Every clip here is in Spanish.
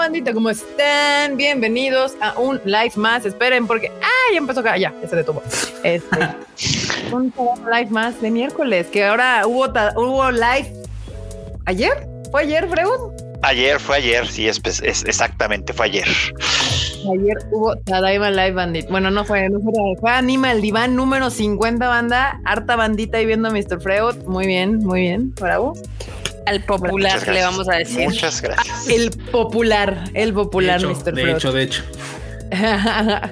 bandita? ¿Cómo están? Bienvenidos a un live más. Esperen porque. ¡Ah! Ya empezó acá. Ya, ya se detuvo. Este. un live más de miércoles. Que ahora hubo, hubo live. ¿Ayer? ¿Fue ayer, Freud? Ayer, fue ayer, sí, es, es, exactamente, fue ayer. Ayer hubo Tadaima Live Bandit. Bueno, no fue, no fue, fue Anima el diván número 50 banda, harta bandita ahí viendo a Mr. Freud. Muy bien, muy bien, bravo. Al popular le vamos a decir. Muchas gracias. El popular, el popular, Mr. Freud. De hecho, de hecho.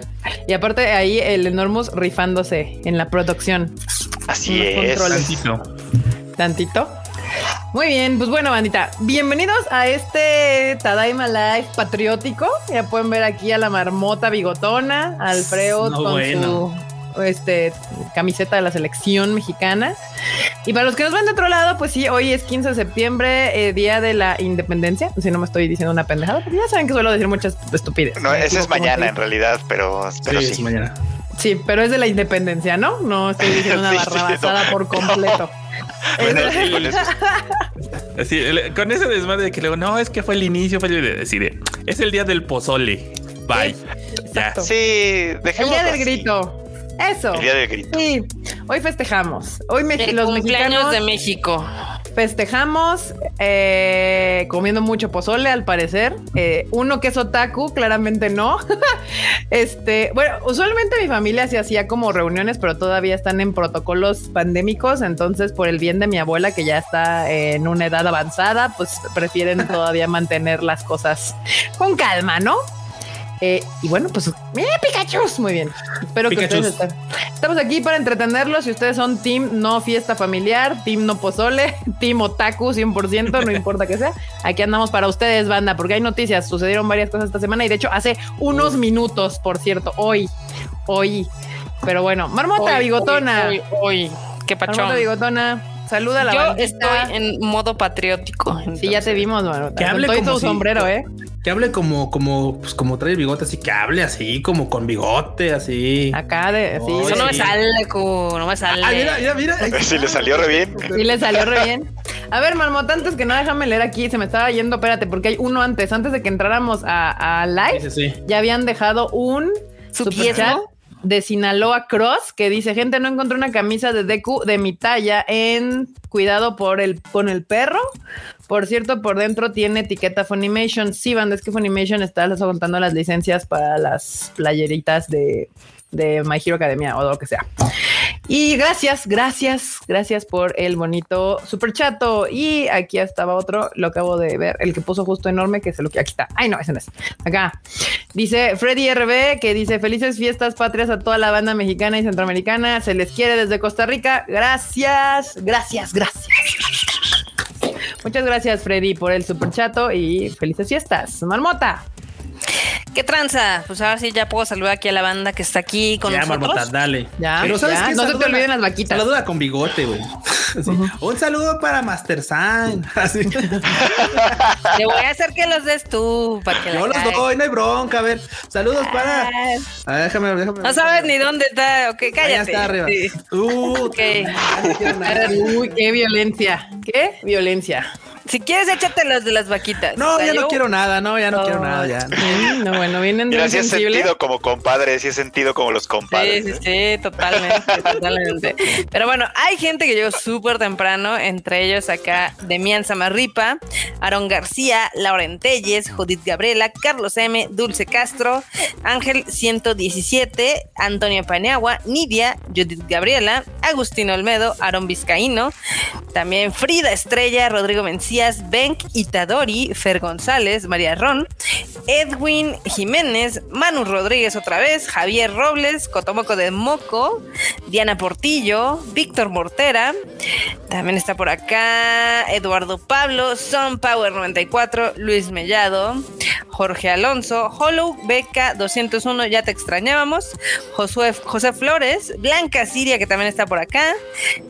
y aparte ahí el Enormous rifándose en la producción. Así es. Tantito. Tantito. Muy bien, pues bueno, bandita, bienvenidos a este Tadaima Live patriótico. Ya pueden ver aquí a la marmota bigotona, al Freud con su este, camiseta de la selección mexicana. Y para los que nos ven de otro lado, pues sí, hoy es 15 de septiembre, eh, día de la independencia. Si no me estoy diciendo una pendejada, porque ya saben que suelo decir muchas estupideces. No, ese es mañana en realidad, pero, pero sí, Es mañana. Sí, pero es de la independencia, ¿no? No estoy diciendo una barrabasada por completo. Así, con ese desmadre de que luego, no, es que fue el inicio, fue el decir, es el día del pozole. Bye. ya. Sí, dejemos. El día del grito. Eso. El día del grito. Sí, hoy festejamos. Hoy me el los mexicanos de México. Festejamos eh, comiendo mucho pozole, al parecer. Eh, uno que es otaku, claramente no. este, bueno, usualmente mi familia se hacía como reuniones, pero todavía están en protocolos pandémicos. Entonces, por el bien de mi abuela, que ya está en una edad avanzada, pues prefieren todavía mantener las cosas con calma, ¿no? Eh, y bueno, pues, ¡mira, Pikachu! Muy bien. Espero que ustedes estén. Estamos aquí para entretenerlos. Si ustedes son team no fiesta familiar, team no pozole, team otaku 100%, no importa que sea. Aquí andamos para ustedes, banda, porque hay noticias. Sucedieron varias cosas esta semana y de hecho hace unos minutos, por cierto, hoy, hoy. Pero bueno, Marmota Bigotona. Hoy, hoy, qué pachón. Marmota Bigotona. Saluda a la Yo estoy en modo patriótico. Sí, ya te vimos, Marmota. Que hable como tu sombrero, ¿eh? Que hable como, como, pues como trae el bigote, así que hable así, como con bigote, así. Acá de, así. Eso no me sale, no me sale. Ah, mira, mira, mira. Sí, le salió re bien. Sí, le salió re bien. A ver, Marmota, antes que no, déjame leer aquí, se me estaba yendo, espérate, porque hay uno antes, antes de que entráramos a, a live, Sí, sí, sí. ya habían dejado un ¿Su? De Sinaloa Cross que dice, gente, no encontré una camisa de Deku de mi talla en cuidado por el, con el perro. Por cierto, por dentro tiene etiqueta Funimation. Sí, banda, es que Funimation está soltando las licencias para las playeritas de, de My Hero Academia o lo que sea. Y gracias, gracias, gracias por el bonito super chato. Y aquí estaba otro, lo acabo de ver, el que puso justo enorme, que es lo que aquí está. Ay, no, ese no es. Acá dice Freddy RB, que dice felices fiestas patrias a toda la banda mexicana y centroamericana. Se les quiere desde Costa Rica. Gracias, gracias, gracias. Muchas gracias, Freddy, por el super chato y felices fiestas. Marmota. ¿Qué tranza? Pues ahora sí ya puedo saludar aquí a la banda que está aquí con ya, nosotros. Marmota, dale. Ya, Pero ¿sabes ya, no se te olviden las vaquitas. Saluda con bigote, güey. Un saludo para Master Sign. Así. Te voy a hacer que los des tú para que la Yo los doy, no hay bronca. A ver, saludos para. A ver, déjame, déjame. No sabes ni dónde está. Ok, cállate. está arriba. Sí. Uh. Uy, qué violencia. ¿Qué? Violencia. Si quieres, échate los de las vaquitas. No, O sea, ya no quiero nada, no, ya no No. quiero nada, ya. No, bueno, vienen de sí sentido como compadre, sí he sentido como los Sí, compadres. sí, ¿eh? sí, totalmente, totalmente. Pero bueno, hay gente que llegó súper temprano, entre ellos acá Demian Samarripa, Aaron García, Lauren Telles, Judith Gabriela, Carlos M, Dulce Castro, Ángel 117, Antonio Paniagua, Nidia, Judith Gabriela, Agustín Olmedo, Aaron Vizcaíno, también Frida Estrella, Rodrigo Mencías, Benk Itadori, Fer González, María Ron, Edwin Jiménez, Manu Rodríguez otra vez, Javier Robles, Cotomoco de Moco, Diana Portillo, Víctor Mortera, también está por acá Eduardo Pablo, Son Power 94, Luis Mellado, Jorge Alonso, Hollow Beca 201, ya te extrañábamos, José Flores, Blanca Siria que también está por acá,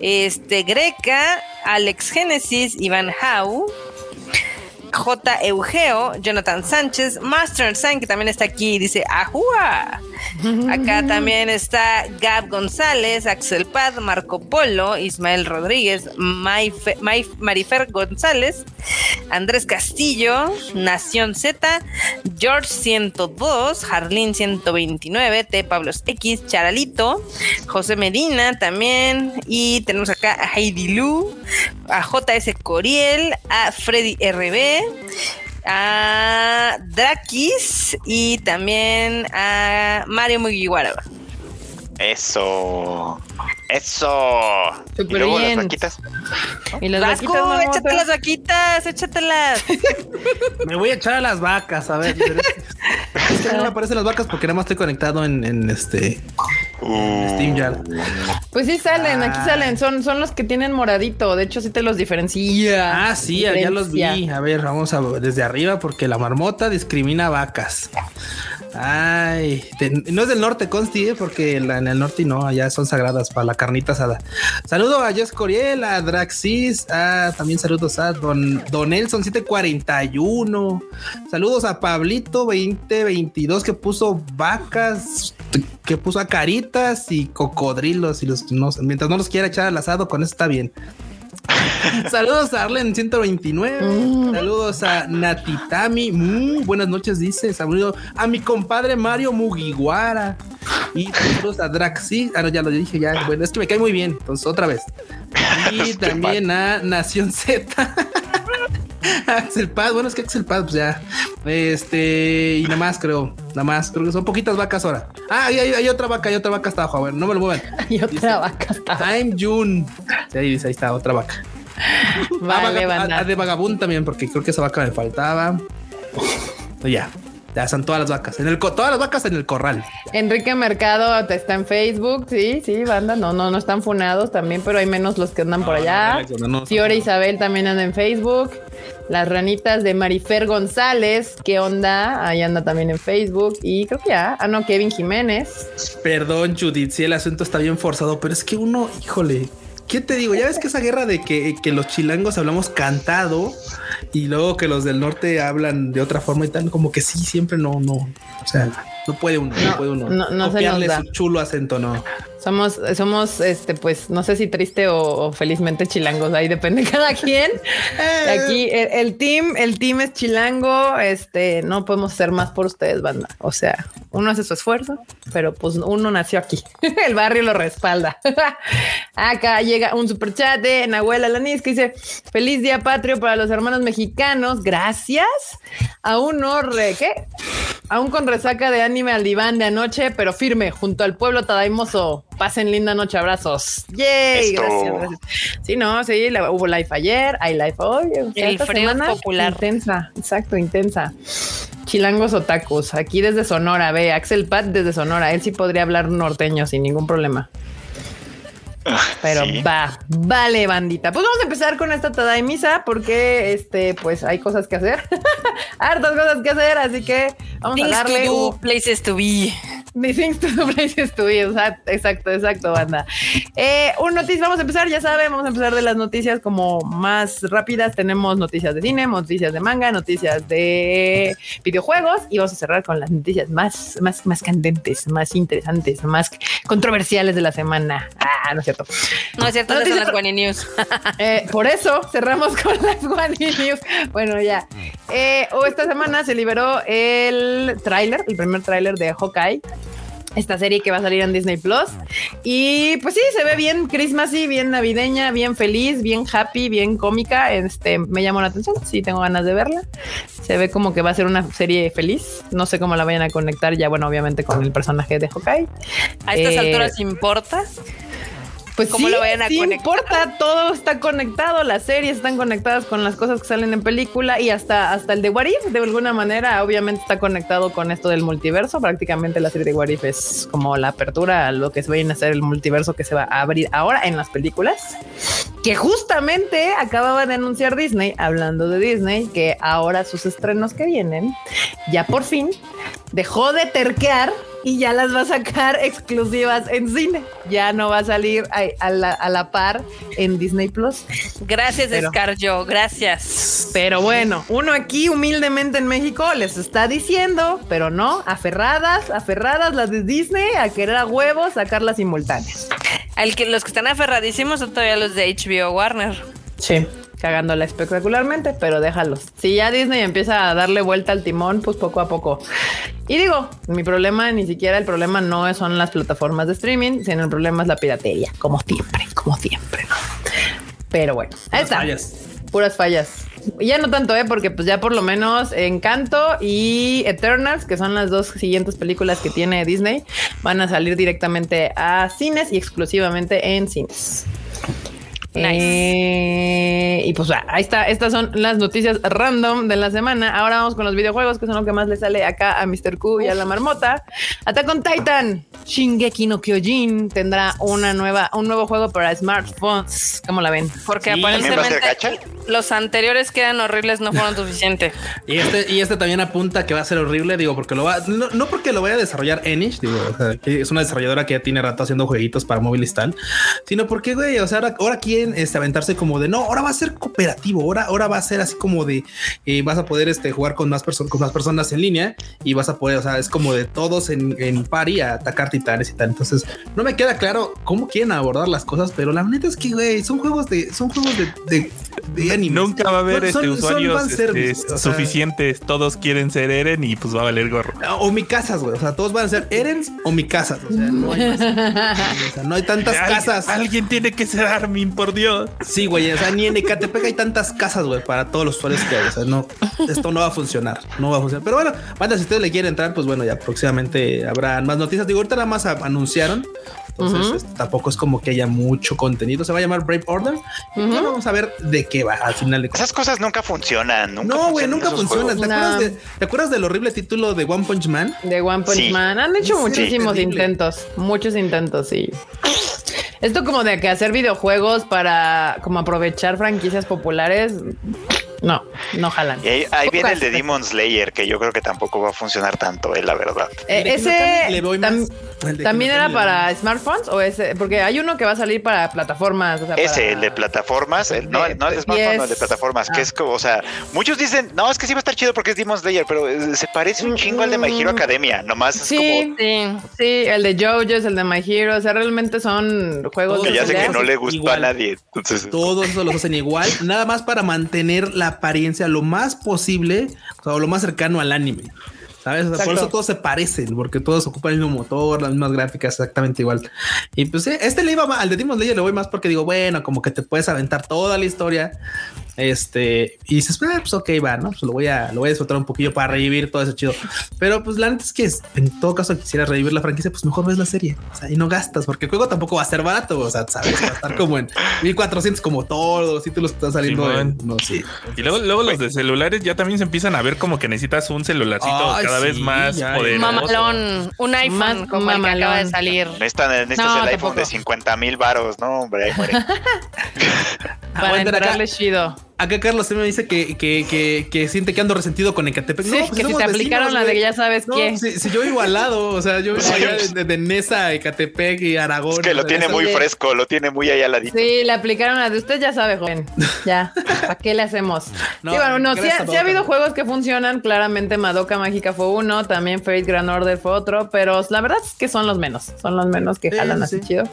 este Greca, Alex Génesis, Iván Hau, tchau! J. Eugeo, Jonathan Sánchez, Master Sign, que también está aquí, dice ¡Ajúa! Acá también está Gab González, Axel Pad, Marco Polo, Ismael Rodríguez, Marifer González, Andrés Castillo, Nación Z, George 102, Jarlín 129, T. Pablos X, Charalito, José Medina también, y tenemos acá a Heidi Lu, a JS Coriel, a Freddy RB, a Drakis y también a Mario Mugiwara. Eso. Eso. Súper y luego bien. las vaquitas. Y las Vasco, vaquitas, échate las vaquitas, échatelas. Me voy a echar a las vacas, a ver. es- que no me aparecen las vacas porque nada más estoy conectado en, en este Uh, SteamYard. Pues sí salen, aquí Ah. salen, son, son los que tienen moradito, de hecho sí te los diferencia. Ah, sí, ya los vi. Diferencia. A ver, vamos a desde arriba porque la marmota discrimina vacas. Ay, no es del norte, Consti, ¿eh? porque en el norte no, allá son sagradas para la carnita asada. Saludo a Jess Coriel, a Draxis, también saludos a Don, Don Nelson 741. Saludos a Pablito 2022 que puso vacas, que puso a caritas y cocodrilos y los no, mientras no los quiera echar al asado, con eso está bien. Saludos a Arlen 129. Mm. Saludos a Natitami. Mm, buenas noches, dice. Saludos a mi compadre Mario Mugiwara. Y saludos a Draxi. Ah, no, ya lo dije, ya. Bueno, es que me cae muy bien. Entonces, otra vez. Y también a Nación Z. Axel Paz, bueno, es que Axel Paz, pues ya. Este, y nada más creo, nada más, creo que son poquitas vacas ahora. Ah, hay, hay- hay otra vaca, hay otra vaca hasta abajo, a ver, no me lo muevan. Y otra vaca está. I'm June. Sí, ahí dice, ahí está, otra vaca. Vale, Ah, vaga- banda. ah, de vagabundo también, porque creo que esa vaca me faltaba. Ya, ya están todas las vacas. En el co- todas las vacas en el corral. Enrique Mercado te está en Facebook, sí, sí, banda, no, no, no están funados también, pero hay menos los que andan por allá. no, Alex, no, no, Fiore no. Isabel también anda en Facebook. Las ranitas de Marifer González, ¿qué onda? Ahí anda también en Facebook. Y creo que ya, ah, no, Kevin Jiménez. Perdón, Judith, si el asunto está bien forzado, pero es que uno, híjole, ¿qué te digo? Ya ves que esa guerra de que, que los chilangos hablamos cantado y luego que los del norte hablan de otra forma y tal, como que sí, siempre no, no. O sea, no puede uno, no, No, puede uno. no- no se copiarle nos da. su chulo acento, no. Somos, somos, este, pues, no sé si triste o, felizmente chilangos, ahí depende cada quien. Aquí el, el team, el team es chilango, este, no podemos hacer más por ustedes, banda. O sea, uno hace su esfuerzo, pero pues uno nació aquí. el barrio lo respalda. Acá llega un super chat de Nahuel Alanis que dice, feliz día patrio para los hermanos mexicanos, gracias. Aún no, re, ¿qué? Aún con resaca de anime al diván de anoche, pero firme, junto al pueblo tadaimoso. Pasen linda noche, abrazos. Yay, Esto. gracias, gracias. Sí, no, sí, la- hubo live ayer, hay live hoy. o sea, El esta Freud semana, popular. Intensa, exacto, intensa. Chilangos otakus, aquí desde Sonora, ve, Axel Pat desde Sonora, él sí podría hablar norteño sin ningún problema. Pero Sí. va, vale, bandita. Pues vamos a empezar con esta Tadaimisa porque este, pues hay cosas que hacer. Hartas cosas que hacer, así que vamos Things a darle to do, un- places to be. Things to do, places to be. Exacto, exacto, exacto, banda. Eh, un noticia, vamos a empezar, ya saben, vamos a empezar de las noticias como más rápidas. Tenemos noticias de cine, noticias de manga, noticias de videojuegos y vamos a cerrar con las noticias más, más, más candentes, más interesantes, más controversiales de la semana. Ah, no es cierto. No es cierto, esas son Noticias- las Guani News. Eh, por eso cerramos con las One News. Bueno, ya. Eh, o esta semana se liberó el tráiler, el primer tráiler de Hawkeye. Esta serie que va a salir en Disney Plus. Y pues sí, se ve bien Christmasy, bien navideña, bien feliz, bien happy, bien cómica. Este me llamó la atención. Sí, tengo ganas de verla. Se ve como que va a ser una serie feliz. No sé cómo la vayan a conectar ya, bueno, obviamente con el personaje de Hawkeye. A estas Eh, alturas importa. Pues ¿Cómo sí, lo vayan a sí conectar? importa, todo está conectado, las series están conectadas con las cosas que salen en película y hasta, hasta el de What If, de alguna manera, obviamente está conectado con esto del multiverso. Prácticamente la serie de What If es como la apertura a lo que se vayan a hacer el multiverso que se va a abrir ahora en las películas. Que justamente acababa de anunciar Disney, hablando de Disney, que ahora sus estrenos que vienen, ya por fin dejó de terquear y ya las va a sacar exclusivas en cine. Ya no va a salir a, a la, a la par en Disney Plus. Gracias, Pero- Scarjo. Gracias. Pero bueno, uno aquí humildemente en México les está diciendo, pero no, aferradas, aferradas las de Disney a querer a huevos sacarlas simultáneas. Al que, los que están aferradísimos son todavía los de HBO Warner. Sí. Cagándola espectacularmente, pero déjalos. Si ya Disney empieza a darle vuelta al timón, pues poco a poco. Y digo, mi problema, ni siquiera el problema no son las plataformas de streaming, sino el problema es la piratería, como siempre, como siempre. ¿no? Pero bueno, ahí Puras está. fallas. Puras fallas. Y Ya no tanto, ¿eh? porque pues ya por lo menos Encanto y Eternals, que son las dos siguientes películas que tiene Disney, van a salir directamente a cines y exclusivamente en cines. Eh, y pues ah, ahí está, estas son las noticias random de la semana. Ahora vamos con los videojuegos, que son lo que más le sale acá a Mr. Q y a la marmota. Attack on Titan, Shingeki no Kyojin tendrá una nueva, un nuevo juego para smartphones. ¿Cómo la ven? Porque Sí, ¿también va a ser aparentemente los anteriores que eran horribles no fueron suficientes. Y este, y este también apunta que va a ser horrible, digo, porque lo va, no, no porque lo vaya a desarrollar Enish, digo, o sea, es una desarrolladora que ya tiene rato haciendo jueguitos para móvil y tal, sino porque, güey, o sea, ahora, ahora quieren este, aventarse como de no, ahora va a ser cooperativo, ahora, ahora va a ser así como de eh, vas a poder este, jugar con más personas, con más personas en línea y vas a poder, o sea, es como de todos en, en pari a atacar titanes y tal. Entonces, no me queda claro cómo quieren abordar las cosas, pero la neta es que, güey, son juegos de, son juegos de, de, de anime. Nunca va a haber Son- este, son usuarios este, o sea, suficientes. Todos quieren ser Eren y pues va a valer gorro. O mi casas, güey. O sea, todos van a ser Erens o mi casas. O sea, no hay más. O sea, no hay tantas Al- casas. Alguien tiene que ser Armin, por Dios. Sí, güey. O sea, ni en Ecatepec hay tantas casas, güey, para todos los usuarios que hay. O sea, no, esto no va a funcionar. No va a funcionar. Pero bueno, banda, si ustedes le quieren entrar, pues bueno, ya próximamente habrá más noticias. Digo, ahorita nada más anunciaron. Entonces, este, tampoco es como que haya mucho contenido. Se va a llamar Brave Order. Y vamos a ver de qué va al final de Esas cosas nunca funcionan. Nunca No, güey, funcionan nunca funcionan. ¿Te, No. acuerdas de- ¿Te acuerdas del horrible título de One Punch Man? De One Punch Sí. Man. Han hecho Sí, muchísimos terrible. intentos, muchos intentos, sí. Esto como de que hacer videojuegos para como aprovechar franquicias populares, no, no jalan. Y ahí, ahí viene el de. Demon Slayer, que yo creo que tampoco va a funcionar tanto, eh, la verdad. Eh, ese le más. tam- de también era para más. smartphones o ese, porque hay uno que va a salir para plataformas. o sea, Ese, para- el de plataformas, el, no, De- el- no el de smartphone, no, el de yes. plataformas, que Ah. es como, o sea, muchos dicen, no, es que sí va a estar chido porque es Demon Slayer, pero eh, se parece un chingo al de My Hero Mm. Academia, nomás es Sí, Sí. sí, el de JoJo's, el de My Hero, o sea, realmente son juegos como que ya sé que no le gustó Igual. a nadie. Entonces, Todos los hacen igual, nada más para mantener la apariencia lo más posible, o sea, lo más cercano al anime. ¿Sabes? O sea, por eso todos se parecen, porque todos ocupan el mismo motor, las mismas gráficas, exactamente igual. Y pues sí, este le iba más, al de Demon Slayer le voy más porque digo, bueno, como que te puedes aventar toda la historia. Este, y dices, "Ah, pues ok, va, ¿no? Pues lo voy a, lo voy a disfrutar un poquillo para revivir todo eso chido. Pero pues la neta es que en todo caso quisieras revivir la franquicia, pues mejor ves la serie. O sea, y no gastas, porque el juego tampoco va a ser barato. O sea, sabes, va a estar como en 1400 como todos los títulos que están saliendo. Simón. en- no, sí. Y luego, luego los de celulares ya también se empiezan a ver como que necesitas un celularcito Ay, cada vez sí, más ya, poderoso. Mamalón, un iPhone Más como el que acaba de mamalón. salir. necesitan, necesitas No, el iPhone tampoco. de 50 mil varos, ¿no? Hombre, ahí muere. para Aguanten acá. entrarle chido. Acá Carlos se me dice que, que, que, que siente que ando resentido con Ecatepec. Sí, No, pues que si te aplicaron vecinos, la de que ya sabes No, qué. Si, si yo vivo al lado, o sea, yo vivo allá de, de, de Nesa, Ecatepec y Aragón. es que lo tiene muy fresco, lo tiene muy allá al ladito. Sí, le aplicaron la de usted, ya sabe, joven. Ya, ¿para qué le hacemos? No, sí, bueno, no, sí, ha- a sí ha habido juegos que funcionan. Claramente, Madoka Mágica fue uno, también Fate Grand Order fue otro, pero la verdad es que son los menos, son los menos que jalan sí, así sí. chido.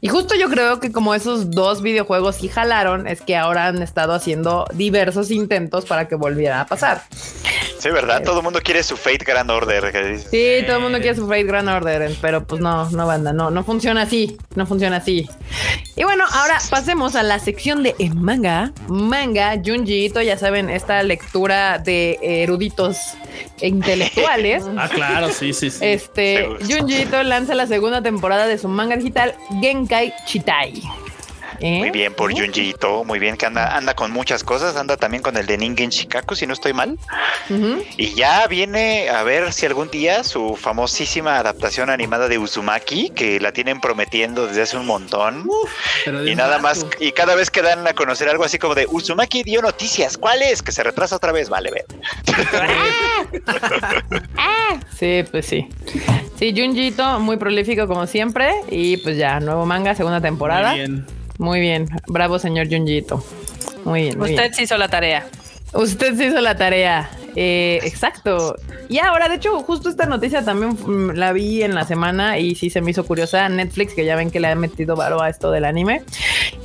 Y justo yo creo que como esos dos videojuegos sí jalaron, es que ahora han estado haciendo diversos intentos para que volviera a pasar. Sí, ¿verdad? Todo el mundo quiere su Fate Grand Order. que dices, Sí, todo el mundo quiere su Fate Grand Order, pero pues no, no banda, no, no funciona así, no funciona así. Y bueno, ahora pasemos a la sección de manga. Manga, Junji Ito, ya saben, esta lectura de eruditos e intelectuales. Ah, claro, sí, sí, sí. Este. Junji Ito lanza la segunda temporada de su manga digital Genkai Chitai. ¿Eh? Muy bien por Junji Ito, muy bien que anda, anda con muchas cosas, anda también con el de Ningen Shikaku, si no estoy mal. Y ya viene a ver si algún día su famosísima adaptación animada de Uzumaki, que la tienen prometiendo desde hace un montón. Pero de Y nada más, y cada vez que dan a conocer algo así como de Uzumaki dio noticias, ¿cuáles? Que se retrasa otra vez, vale, ver. Sí, pues sí. Sí, Junji Ito, muy prolífico como siempre. Y pues ya, nuevo manga, segunda temporada. Muy bien. Muy bien. Bravo, señor Junji Ito. Muy bien. Muy Usted bien. sí hizo la tarea. Usted se hizo la tarea. Eh, exacto. Y ahora, de hecho, justo esta noticia también mm, la vi en la semana y sí se me hizo curiosa. Netflix, que ya ven que le ha metido varo a esto del anime,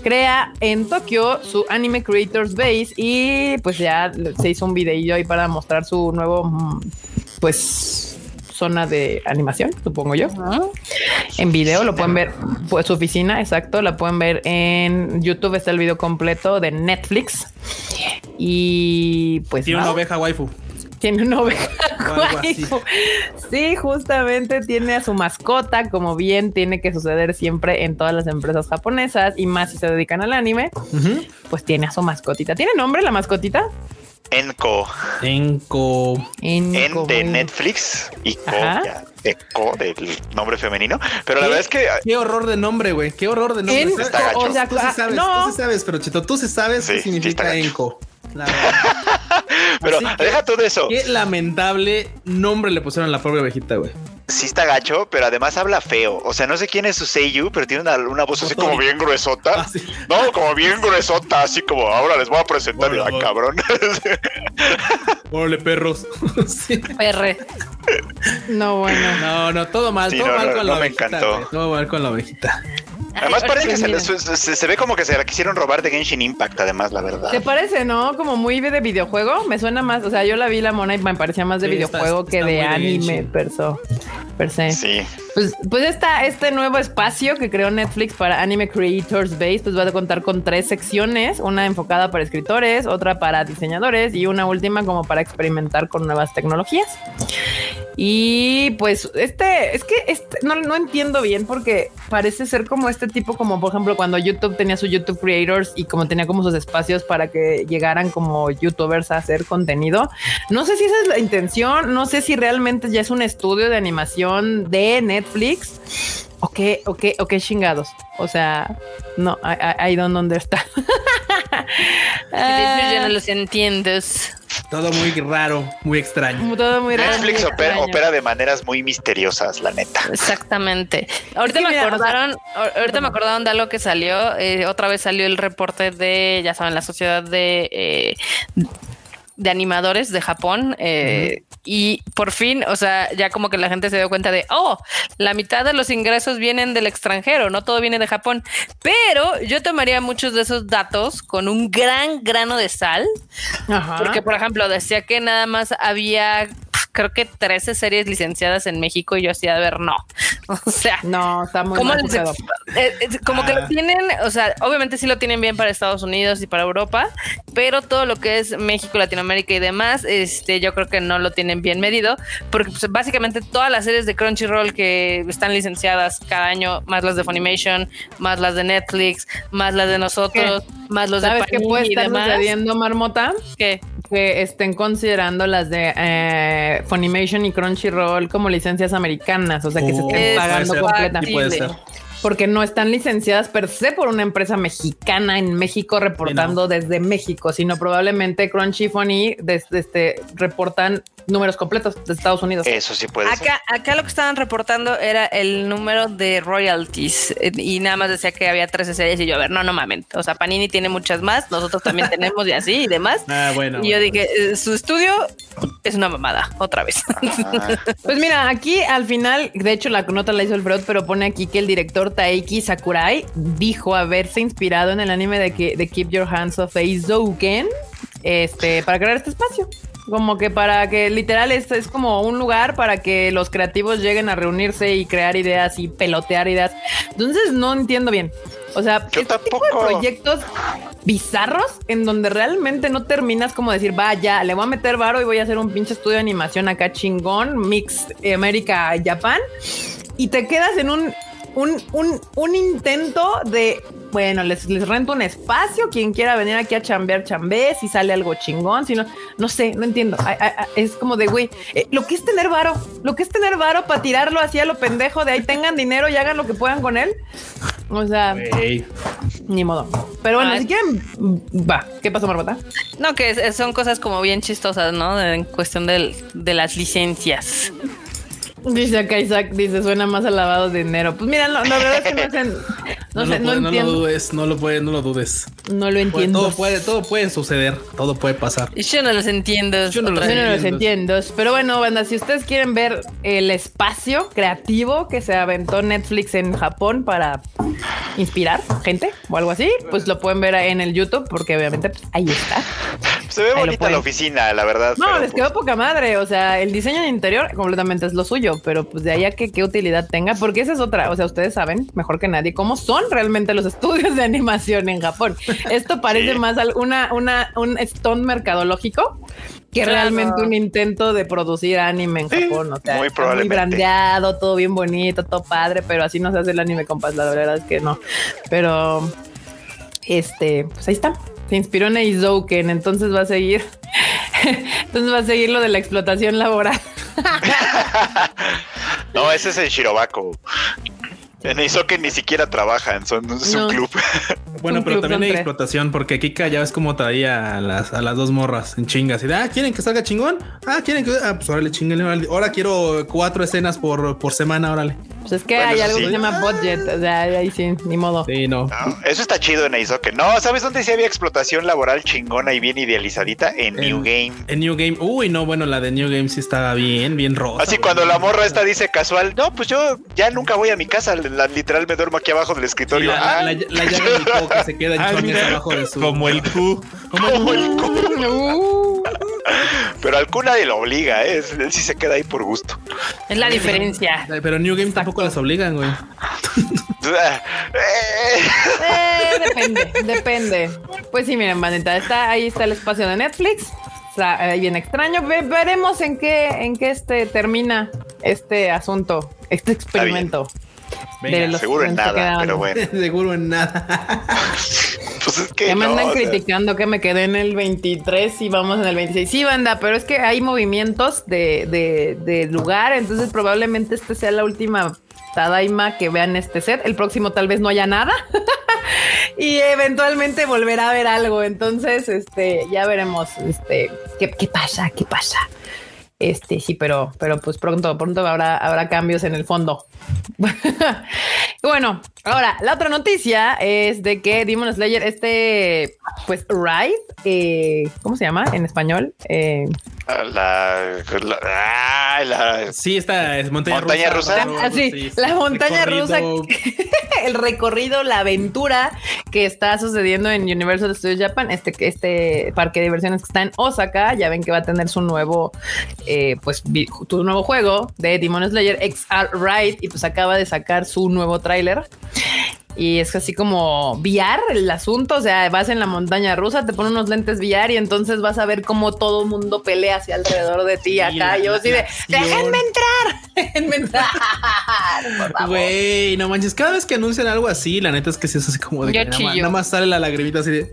crea en Tokio su Anime Creators Base y pues ya se hizo un videillo ahí para mostrar su nuevo, mm, pues zona de animación, supongo yo. En video lo pueden ver, pues su oficina, exacto, la pueden ver en YouTube, está el video completo de Netflix. Y pues Tiene una oveja waifu. Tiene una oveja. Waifu. Sí, justamente tiene a su mascota, como bien tiene que suceder siempre en todas las empresas japonesas y más si se dedican al anime, pues tiene a su mascotita. ¿Tiene nombre la mascotita? Enco. Enco. En Enco, de bueno. Netflix y Co, ya, de Co del nombre femenino. Pero la verdad es que Qué horror de nombre, güey. Qué horror de nombre. En-. Está gacho. o sea, Tú sí ah, sabes, no. tú sí sabes, pero Chito, tú sí sabes Sí, qué sí significa gacho. Enco. La verdad. Pero Así que- deja todo eso. Qué lamentable nombre le pusieron a la pobre ovejita, güey. Sí está gacho, pero además habla feo. O sea, no sé quién es su Seiyu, pero tiene una, una voz así como bien gruesota. Ah, sí. No, como bien gruesota, así como ahora les voy a presentar. Cabrón. Órale, perros. Sí. R. No, bueno. No, no, todo mal, Sí, todo no, mal no, con no la me ovejita. encantó. Todo mal con la ovejita. Además parece que pues se, mira. les- se, se ve como que se la quisieron robar de Genshin Impact, además, la verdad. ¿Te parece, no? Como muy de videojuego. Me suena más, o sea, yo la vi la mona y me parecía más de Sí, está- videojuego que está de anime Genshin. per, so- per se. Sí. Pues, pues está este nuevo espacio que creó Netflix para Anime Creators Base, pues va a contar con tres secciones, una enfocada para escritores, otra para diseñadores y una última como para experimentar con nuevas tecnologías. Y pues este, es que este, no, no entiendo bien porque parece ser como este tipo, como por ejemplo cuando YouTube tenía su YouTube Creators y como tenía como sus espacios para que llegaran como YouTubers a hacer contenido. No sé si esa es la intención, no sé si realmente ya es un estudio de animación de Netflix o qué, o qué, o qué chingados. O sea, no, I, I- I don't understand. Yo no los entiendo. Todo muy raro, muy extraño. Todo muy raro, Netflix muy opera, de maneras muy misteriosas, la neta. Exactamente. Ahorita Es que me mira, o sea- acordaron, ahor- ahorita me acordaron de algo que salió. eh, otra vez salió el reporte de, ya saben, la sociedad de eh, de animadores de Japón. eh, Y por fin, o sea, ya como que la gente se dio cuenta de, oh, la mitad de los ingresos vienen del extranjero, no todo viene de Japón. Pero yo tomaría muchos de esos datos con un gran grano de sal. Ajá. Porque, por ejemplo, decía que nada más había, creo que 13 series licenciadas en México y yo hacía de ver, no. O sea, no, está muy ¿cómo les ex- eh, eh, como que Ah. lo tienen, o sea, obviamente sí lo tienen bien para Estados Unidos y para Europa, pero todo lo que es México, Latinoamérica y demás, este, yo creo que no lo tienen bien medido, porque pues, básicamente todas las series de Crunchyroll que están licenciadas cada año, más las de Funimation, más las de Netflix, más las de nosotros, más los ¿Sabes de qué Panini puede y estar demás, sucediendo, Marmota? que Que estén considerando las de eh, Funimation y Crunchyroll como licencias americanas, o sea, que se estén pagando completa. sí puede Factible. ser. Porque no están licenciadas per se por una empresa mexicana en México reportando desde México, sino probablemente Crunchy y Funny desde este reportan números completos de Estados Unidos. Eso sí puede ser. Acá, acá lo que estaban reportando era el número de royalties eh, y nada más decía que había 13 series y yo, a ver, no, no mamen. O sea, Panini tiene muchas más, nosotros también tenemos y así y demás. Ah, bueno. y yo bueno. dije, eh, su estudio es una mamada, otra vez. Pues mira, aquí al final, de hecho la nota la hizo el Freud, pero pone aquí que el director Taiki Sakurai dijo haberse inspirado en el anime de, que, de Keep Your Hands Off Eizouken este, para crear este espacio. Como que para que literal es, es como un lugar para que los creativos lleguen a reunirse y crear ideas y pelotear ideas. Entonces no entiendo bien. O sea, Yo este tipo de proyectos bizarros en donde realmente no terminas como decir, vaya, le voy a meter varo y voy a hacer un pinche estudio de animación acá chingón, mix eh, América, Japón, y te quedas en un, un, un, un intento de, bueno, les, les rento un espacio, quien quiera venir aquí a chambear, chambé, si sale algo chingón, si no, no sé, no entiendo. Ay, ay, ay, es como de, güey, eh, lo que es tener varo, lo que es tener varo para tirarlo así a lo pendejo, de ahí tengan dinero y hagan lo que puedan con él. O sea, ni modo. Pero bueno, Ay. si quieren, va. ¿Qué pasó, Marmota? no, que es- son cosas como bien chistosas, ¿no? De- en cuestión del- de las licencias. Dice acá Isaac, dice, suena más a lavado de dinero. Pues mira, no, la verdad es que no hacen, No, No, sé, lo, no puede- no lo entiendo. dudes, no lo puede, no lo dudes. No lo Puede- entiendo. todo puede, todo puede suceder, todo puede pasar. Y yo no los entiendo. Yo no los Yo no los entiendo. entiendo. Pero bueno, banda, si ustedes quieren ver el espacio creativo que se aventó Netflix en Japón para inspirar gente o algo así, pues lo pueden ver en el YouTube, porque obviamente pues, ahí está. Se ve Ahí bonita pueden. la oficina, la verdad. No, pero, les pues, quedó poca madre. O sea, el diseño de interior completamente es lo suyo, pero pues de ahí a que qué utilidad tenga, porque esa es otra. O sea, ustedes saben mejor que nadie cómo son realmente los estudios de animación en Japón. Esto parece Sí. más al- una, una, un stunt mercadológico que Claro. realmente un intento de producir anime en Sí, Japón. O sea, muy está muy probablemente. brandeado, todo bien bonito, todo padre, pero así no se hace el anime, compas. La verdad es que no. Pero este, pues ahí está. Se inspiró en Eizouken, entonces va a seguir. entonces va a seguir lo de la explotación laboral. No, ese es el Shirobako. En Isoken ni siquiera trabajan, son es un No. club. Bueno, Un pero club también hay tres. explotación porque Kika ya ves cómo traía a las, a las dos morras en chingas. Y de, ah, ¿quieren que salga chingón? Ah, ¿quieren que...? Ah, pues órale, chingale. órale. Ahora quiero cuatro escenas por, por semana, órale. Pues es que Bueno, hay algo sí. que se llama budget. O sea, ahí sí, ni modo. Sí, no. No, eso está chido en Isoken. No, ¿sabes dónde sí había explotación laboral chingona y bien idealizadita? En En- New Game. En New Game, uy, no, bueno, la de New Game sí estaba bien, bien rosa. Así cuando la morra esta dice casual, no, pues yo ya nunca voy a mi casa, la- literal me duermo aquí abajo del Sí, escritorio. la, Ah, la, la, la llaga del codo que se queda en Ah, mira, abajo de su. Como el Q. como el cu- Uh, Pero al Q nadie lo obliga, ¿eh? él sí se queda ahí por gusto. Es la diferencia. Pero New Game tampoco las obligan, güey. Ah, eh, eh, depende, depende. Pues sí, miren, bandita, está ahí está el espacio de Netflix. Está bien extraño. Ve- veremos en qué, en qué este termina este asunto, este experimento. Venga, de los seguro en que nada, quedaban. pero bueno. Seguro en nada. Pues es que Ya me no, andan o sea, criticando que me quedé en el 23 y vamos en el 26. Sí, banda, pero es que hay movimientos de, de, de lugar, entonces probablemente este sea la última Tadaima que vean este set. El próximo tal vez no haya nada y eventualmente volverá a haber algo. Entonces, este, ya veremos, este, qué, qué pasa, qué pasa. Este, sí, pero, pero pues pronto, pronto habrá, habrá cambios en el fondo. bueno, ahora la otra noticia es de que Demon Slayer, este, pues, ride, eh, ¿cómo se llama en español? Eh, La, la, ah, la- Sí, esta es montaña, Montaña rusa. Ah, sí, Sí, la montaña recorrido. rusa. el recorrido, la aventura que está sucediendo en Universal Studios Japan, este, este parque de diversiones que está en Osaka, ya ven que va a tener su nuevo, eh, pues, tu nuevo juego de Demon Slayer XR Ride y pues acaba de sacar su nuevo tráiler. Y es así como VR el asunto, o sea, vas en la montaña rusa, te ponen unos lentes VR y entonces vas a ver cómo todo el mundo pelea hacia alrededor de ti Sí, acá. la- yo así de, déjenme entrar, déjenme entrar. por favor". Güey, no manches, cada vez que anuncian algo así, la neta es que sí es así como de Yo que nada más, chillo. nada más sale la lagrimita así de,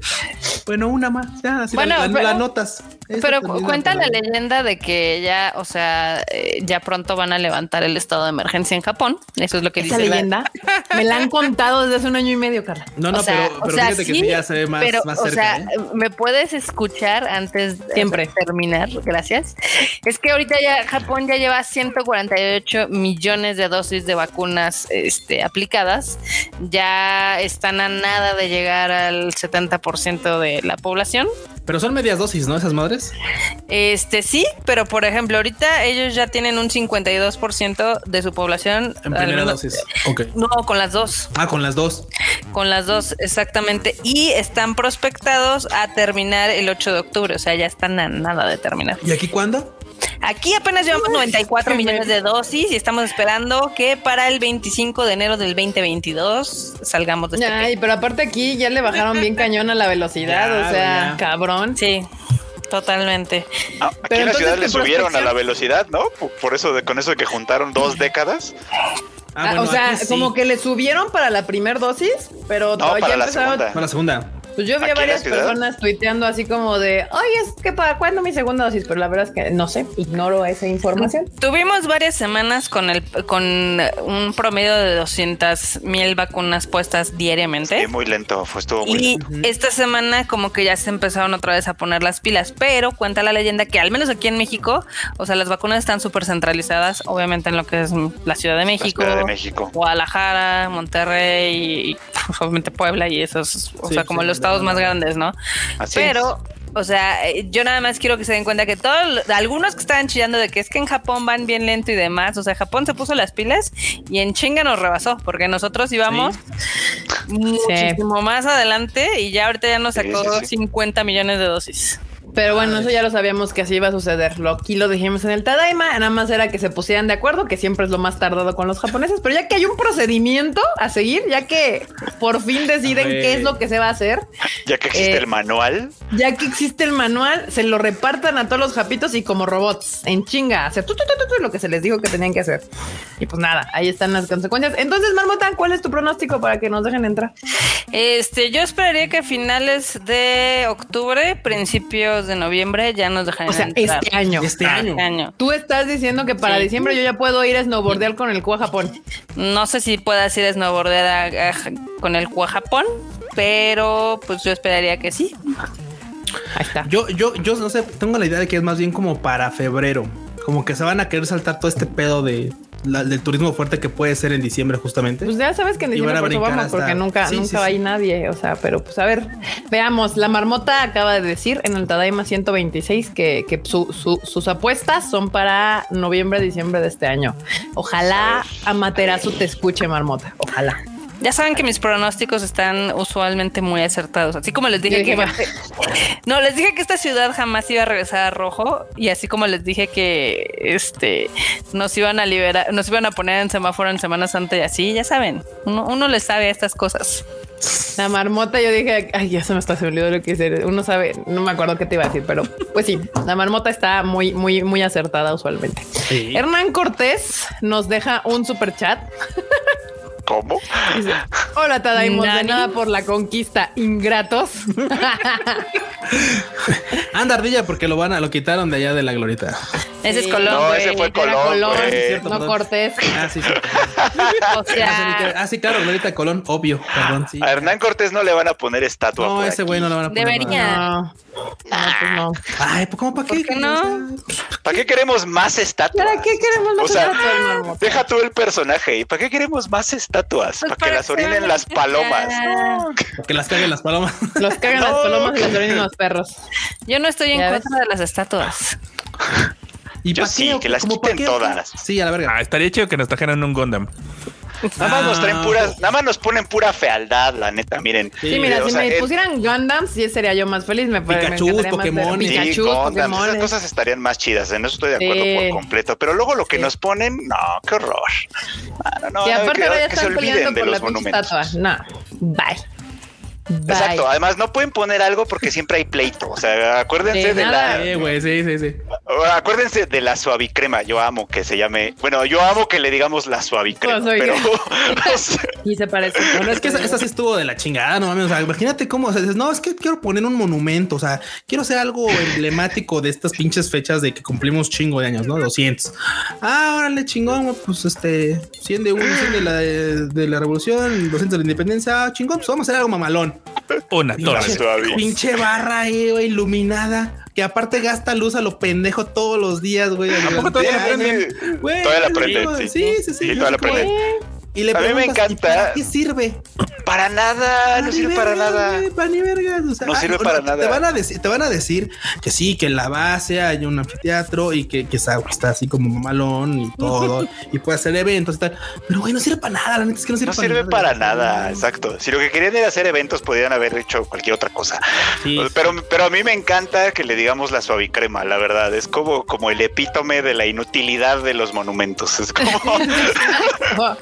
bueno, una más, ya, así Bueno, la, la- pero- la notas. Pero cuenta la leyenda de que ya, o sea, eh, ya pronto van a levantar el estado de emergencia en Japón. Eso es lo que Esa dice la- leyenda me la han contado desde hace un año y medio, Carla. No, no, o sea, pero, o pero sea, fíjate que sí, ya se ve más, pero, más o cerca. sea, ¿eh? ¿me puedes escuchar antes de Siempre. terminar? Gracias. Es que ahorita ya Japón ya lleva 148 millones de dosis de vacunas este, aplicadas. Ya están a nada de llegar al 70% de la población. Pero son medias dosis, ¿no? Esas madres. Este sí, pero por ejemplo, ahorita ellos ya tienen un 52% de su población. En primera menos- dosis. Ok. No, con las dos. Ah, con las dos. Con las dos, exactamente. Y están prospectados a terminar el 8 de octubre. O sea, ya están a nada de terminar. ¿Y aquí cuándo? Aquí apenas llevamos 94 millones de dosis y estamos esperando que para el 25 de enero del 2022 salgamos de este. Ay, pero aparte aquí ya le bajaron bien cañón a la velocidad, Ya, o sea, ya. cabrón. Sí, totalmente. Ah, aquí Pero en la ciudad le subieron a la velocidad, ¿no? Por, por eso, de, con eso de que juntaron dos décadas. Ah, o sea, sí. como que le subieron para la primer dosis, pero No, ya para la empezaron- segunda. Para la segunda. Pues yo vi ¿Aquí a varias personas tuiteando así como de, oye, es que para cuándo mi segunda dosis, pero la verdad es que no sé, ignoro esa información. Tuvimos varias semanas con el con un promedio de 200 mil vacunas puestas diariamente. Sí, muy lento, fue estuvo muy Y lento. esta semana como que ya se empezaron otra vez a poner las pilas, pero cuenta la leyenda que al menos aquí en México, o sea, las vacunas están súper centralizadas, obviamente en lo que es la Ciudad de México, Ciudad de México. Guadalajara, Monterrey y pues, obviamente Puebla y esos, o Sí, sea, como sí, los estados más grandes, ¿no? Así Pero, o sea, eh, yo nada más quiero que se den cuenta que todos, algunos que estaban chillando de que es que en Japón van bien lento y demás, o sea, Japón se puso las pilas y en chinga nos rebasó, porque nosotros íbamos muchísimo más adelante y ya ahorita ya nos Sí, sacó sí, sí. 50 millones de dosis. Pero bueno, eso ya lo sabíamos que así iba a suceder. Lo, aquí lo dijimos en el Tadaima, nada más era que se pusieran de acuerdo, que siempre es lo más tardado con los japoneses, pero ya que hay un procedimiento a seguir, ya que por fin deciden qué es lo que se va a hacer, Ya que existe Eh, el manual, ya que existe el manual, se lo repartan a todos los japitos y como robots, en chinga, hacer tu, tu, tu, tu, tu, lo que se les dijo que tenían que hacer. Y pues nada, ahí están las consecuencias. Entonces, Marmota, ¿cuál es tu pronóstico para que nos dejen entrar? Este, yo esperaría que a finales de octubre, principios de noviembre, ya nos dejarían O sea, entrar. este año. Este Ah, año. este año. Tú estás diciendo que para Sí. diciembre yo ya puedo ir a snowboardear con el Cuba Japón. No sé si puedas ir a snowboardear a- a- con el Cuba Japón, pero pues yo esperaría que sí. Ahí está. Yo, yo, yo no sé, tengo la idea de que es más bien como para febrero. Como que se van a querer saltar todo este pedo de la- del turismo fuerte que puede ser en diciembre, justamente. Pues ya sabes que en diciembre por vamos, hasta- porque nunca, Sí, nunca sí, va sí. nadie. O sea, pero pues a ver, veamos. La marmota acaba de decir en el Tadaima 126 que, que su- su- sus apuestas son para noviembre, diciembre de este año. Ojalá Amaterasu te escuche, marmota. Ojalá. Ya saben que mis pronósticos están usualmente muy acertados. Así como les dije que. No, les dije que esta ciudad jamás iba a regresar a rojo. Y así como les dije que este nos iban a liberar, nos iban a poner en semáforo en Semana Santa y así, ya saben. Uno, uno les sabe a estas cosas. La marmota, yo dije, ay, ya se me está se olvidó lo que hice. Uno sabe, no me acuerdo qué te iba a decir, pero pues sí, la marmota está muy, muy, muy acertada usualmente. Sí. Hernán Cortés nos deja un super chat. ¿Cómo? Dice, Hola, Tadaimos, de nada por la conquista, ingratos. Anda ardilla porque lo van a lo quitaron de allá de la glorita. Ese es. Colón. No, ese fue Colón, cierto, no perdón. Cortés. Ah, sí, sí. O sea, Ah, sí, claro, Glorita Colón, obvio. Perdón, sí. A Hernán Cortés no le van a poner estatua. No, ese güey no lo van a poner. Debería. nada. No, no, pues no. Ay, pues ¿cómo para qué? ¿Por qué no? ¿Para qué queremos más estatuas? ¿Para qué queremos más O sea, estatuas? Deja tú el personaje. ¿Y para qué queremos más estatuas? Pues para que para las que orinen las palomas. Porque las caguen las palomas. Los cagan No. las palomas y las orinen los perros. yo no estoy en ves. contra de las estatuas. ¿Y Yo sí, qué? que las ¿Cómo pa' quiten qué? todas. Sí, a la verga. Ah, estaría chido que nos trajeran un Gundam. Nada más nos traen Ah. puras, nada más nos ponen pura fealdad, la neta, miren. Sí, mira, o si sea, me pusieran Gundams, sí sería yo más feliz. Me, me Pikachu, ver Pokémon, Sí, Pikachu, Gundam, esas cosas estarían más chidas, en eso estoy de acuerdo Sí. por completo. Pero luego lo que Sí. nos ponen, no, qué horror. Ah, no, no, Y aparte que, ahora ya que se están olviden peleando de por los la estatua. No, bye. Bye. Exacto, además no pueden poner algo porque siempre hay pleito. O sea, acuérdense De la Sí, sí, sí, sí. acuérdense de la suavicrema. Yo amo que se llame, bueno, yo amo que le digamos la suavicrema, La pero Y se parece. Bueno, es que esa, esa sí estuvo de la chingada, no mames. O sea, imagínate cómo, o sea, dices, no, es que quiero poner un monumento, o sea, quiero hacer algo emblemático de estas pinches fechas de que cumplimos chingo de años, ¿no? 200. Ah, órale, chingón, güey, pues este, 100 de uno, 100 de la, de la revolución, 200 de la independencia, ah, chingón, pues vamos a hacer algo mamalón. Una torre. Pinche- barra ahí, güey, iluminada, que aparte gasta luz a lo pendejo todos los días, güey. poco todavía la prenden? Todavía la sí, prenden, sí. Sí, sí, sí. Sí, yo todavía la sé cómo- prenden. Y le A mí me preguntas, ¿y encanta. ¿Para qué sirve? para nada, no sirve para nada. güey, para ni vergas, o sea, No sirve para Te nada. van, a decir, te van a decir que sí, que en la base hay un anfiteatro y que, que está, está así como mamalón y todo, y puede hacer eventos y tal. Pero güey, no sirve para nada, la neta es que no sirve No para sirve nada. para nada, exacto. Si lo que querían era hacer eventos, podrían haber hecho cualquier otra cosa. Sí, Pero, pero a mí me encanta que le digamos la suavicrema, la verdad. Es como, como el epítome de la inutilidad de los monumentos. Es como,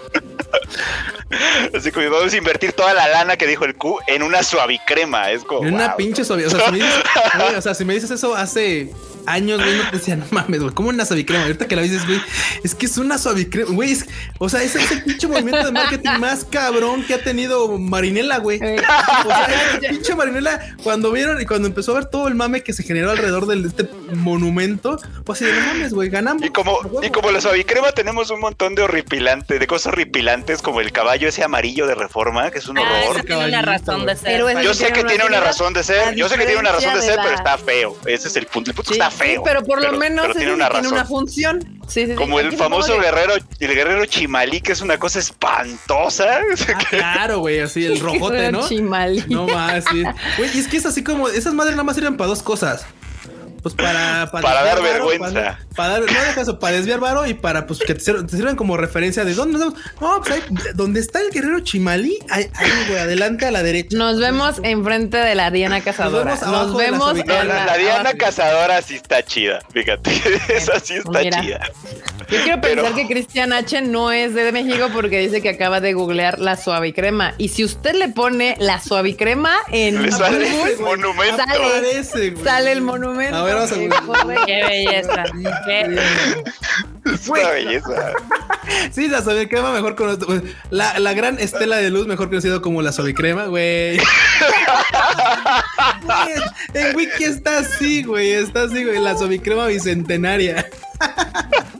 así como vamos a invertir toda la lana que dijo el Q en una suavicrema. Es como. En una pinche suave. O sea, si me dices, güey, o sea, si me dices eso hace años, güey, no te decía, no mames, güey, ¿cómo una suavicrema? Ahorita que la dices, güey, es que es una suavicrema, güey, es- o sea, ese es el pinche movimiento de marketing más cabrón que ha tenido Marinela, güey. O sea, el pinche Marinela, cuando vieron y cuando empezó a ver todo el mame que se generó alrededor de este monumento, pues así de no mames, güey, ganamos. Y como, y como la suavicrema tenemos un montón de horripilantes, de cosas horripilantes, como el caballo ese amarillo de reforma, que es un Ah, horror. tiene una razón de ser. Yo sé que tiene una- razón de ser, yo sé que tiene una razón de ser, pero está feo. Ese es el punto. El punto Sí, está sí, pero por lo menos pero tiene sí una tiene una razón. función. Sí, sí, sí. Como el famoso de- guerrero, el guerrero chimalí, que es una cosa espantosa. Ah, claro, güey, así el rojote, ¿no? Chimalí. No más, sí. Güey, y es que es así como esas madres nada más sirven para dos cosas. Pues para, Para dar desviar varo, vergüenza. Para, para dar, no deja eso, para desviar varo y para pues que te, sir- te sirven como referencia de dónde nos vemos. No, pues ahí, donde está el guerrero Chimalí, ahí, ahí, güey, adelante a la derecha. Nos vemos enfrente de la Diana Cazadora. vemos Nos vemos subicadas. en No, la, la, la Diana abajo. Cazadora sí está chida, fíjate. Esa sí está Mira. chida. Yo quiero Pero- pensar que Cristian H no es de México porque dice que acaba de googlear la suavicrema. Y si usted le pone la suavicrema en Le sale Google, el monumento. Sale. Aparece, sale el monumento. A ver, vamos a googlear. Qué belleza. Qué- Es una belleza. Sí, la suavicrema mejor conocido. pues, La, la gran estela de luz, mejor conocido como la suavicrema, güey. Güey, en Wiki está así, güey. Está así, güey. La suavicrema bicentenaria.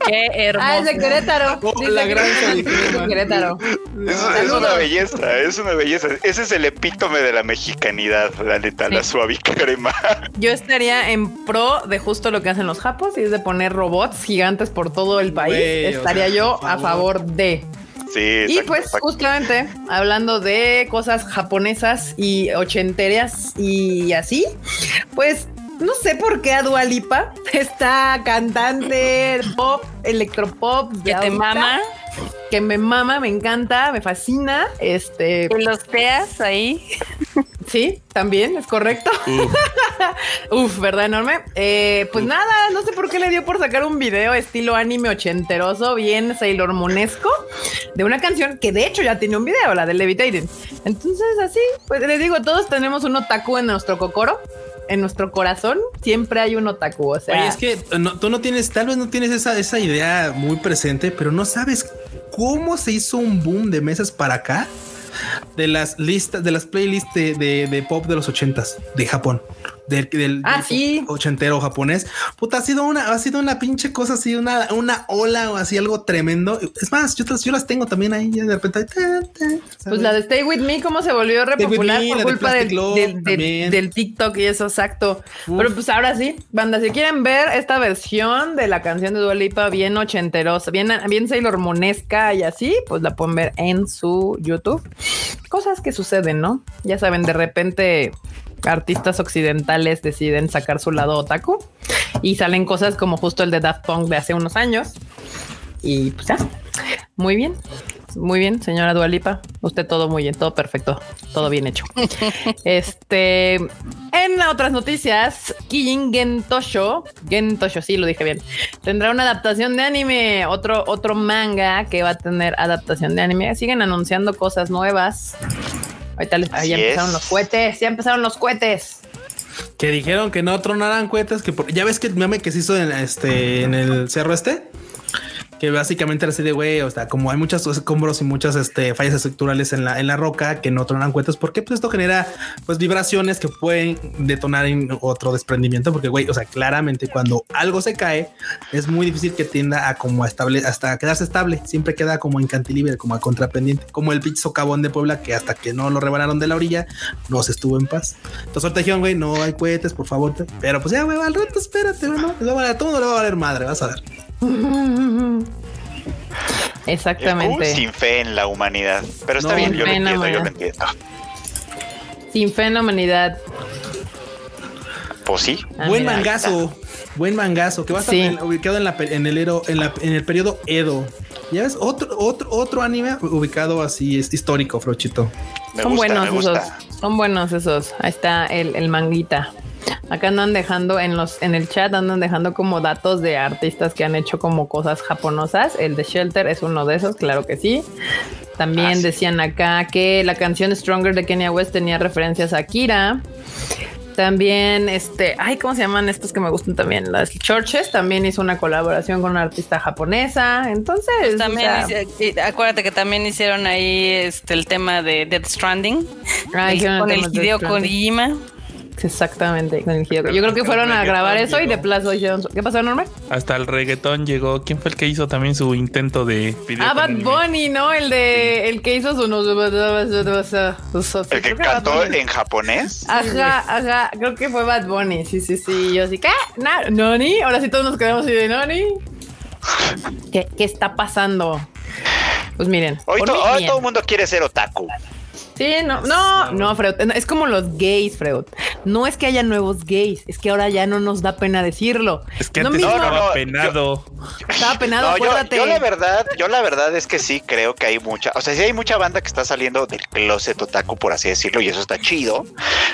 Qué hermoso. Ah, es de Querétaro. Oh, Dice la gran es de suavicrema. Querétaro. Es, es Saludos. una belleza, es una belleza. Ese es el epítome de la mexicanidad, la neta, la Sí. suavicrema. Yo estaría en pro de justo lo que hacen los japos y es de poner robots gigantes por todo el país. O estaría sea, yo a favor. de. Sí. Y pues exacto. justamente hablando de cosas japonesas y ochenteras y así, pues no sé por qué a Dualipa, esta cantante pop, electropop, Que te ahorita, mama. que me mama, me encanta, me fascina. Este, Que los teas ahí. sí, también es correcto. Uf, ¿verdad? Enorme. Eh, pues nada, no sé por qué le dio por sacar un video estilo anime ochenteroso, bien Sailor Moonesco, de una canción que de hecho ya tiene un video, la de Levitating. Entonces, así, pues les digo, todos tenemos un otaku en nuestro cocoro. En nuestro corazón siempre hay un otaku. O sea, es que tú no tienes, tal vez no tienes esa, esa idea muy presente, pero no sabes cómo se hizo un boom de meses para acá de las listas, de las playlists de- de pop de los ochentas de Japón. Del, del- Ah, del sí. ochentero japonés. Puta, ha sido una, ha sido una pinche cosa así, una, una ola o así, algo tremendo. Es más, yo, yo las tengo también ahí, de repente. ahí, ta, ta, Pues la de Stay With Me, cómo se volvió re Stay With popular Me, por de culpa del, Love del- TikTok y eso, exacto. Uf. Pero pues ahora sí, banda, si quieren ver esta versión de la canción de Dua Lipa bien ochenterosa, bien, bien Sailor Moonesca y así, pues la pueden ver en su YouTube. Cosas que suceden, ¿no? Ya saben, de repente artistas occidentales deciden sacar su lado otaku y salen cosas como justo el de Daft Punk de hace unos años. Y pues ya, muy bien. Muy bien, señora Dualipa. Usted todo muy bien, todo perfecto, todo bien hecho. este, en otras noticias, Kijin Gentosho, Gentosho, sí lo dije bien, tendrá una adaptación de anime, otro, otro manga que va a tener adaptación de anime. Siguen anunciando cosas nuevas. Ahorita les, ya empezaron es. los cohetes, ya empezaron los cohetes. Que dijeron que no tronaran cohetes, que por- ya ves que el meme que se hizo en este en el cerro este, que básicamente era así de güey, o sea, como hay muchos escombros y muchas este, fallas estructurales en la, en la roca que no tronan cohetes, porque pues esto genera pues vibraciones que pueden detonar en otro desprendimiento, porque güey, o sea, claramente cuando algo se cae es muy difícil que tienda a como a estable, hasta quedarse estable, siempre queda como en como a contrapendiente, como el pinche socavón de Puebla que hasta que no lo rebanaron de la orilla no se estuvo en paz. Entonces ahorita güey, no hay cohetes, por favor. Pero pues ya, güey, al rato espérate, güey, no, va a valer- le va a valer madre, vas a ver. Exactamente. Uh, sin fe en la humanidad. Pero está No, bien, yo lo entiendo, yo lo entiendo. Sin fe en la humanidad. Pues sí. Ah, buen mira, mangazo, buen mangazo, que va a estar Sí. en- ubicado en, la, en el en, la- en el periodo Edo. Ya ves, otro, otro, otro anime ubicado así, es histórico, Frochito. Me son gusta, buenos me gusta. esos. Son buenos esos. Ahí está el, el manguita. Acá andan dejando en los en el chat andan dejando como datos de artistas que han hecho como cosas japonosas. El de Shelter es uno de esos, claro que sí. También Ah, sí. decían acá que la canción Stronger de Kenya West tenía referencias a Akira. También, este, ay, ¿cómo se llaman estos que me gustan también? Las Churches también hizo una colaboración con una artista japonesa. Entonces, También, o sea, hice- y acuérdate que también hicieron ahí este el tema de Death Stranding Ah, el- con el Hideo. Kojima. Exactamente. con el Hideo. Yo creo que fueron a grabar eso y de plazo hicieron. ¿Qué pasó, Norma? Hasta el reggaetón llegó. ¿Quién fue el que hizo también su intento de video? Ah, Bad? Bunny, ¿no? El de el que hizo su El que cantó en japonés. Ajá, ajá, creo que fue Bad Bunny, sí, sí, sí, yo sí, ¿qué? Na- ¿Noni? Ahora sí todos nos quedamos así de Noni. ¿Qué, qué está pasando? Pues miren, Hoy, por to- mí, hoy todo el mundo quiere ser otaku. Sí, no, no, no, Freud, es como los gays, Freud. No es que haya nuevos gays, es que ahora ya no nos da pena decirlo. Es que No antes mismo- no, estaba no, penado. Estaba penado, No, yo, acuérdate. yo la verdad, yo la verdad es que sí creo que hay mucha, o sea, sí hay mucha banda que está saliendo del closet otaku, por así decirlo, y eso está chido.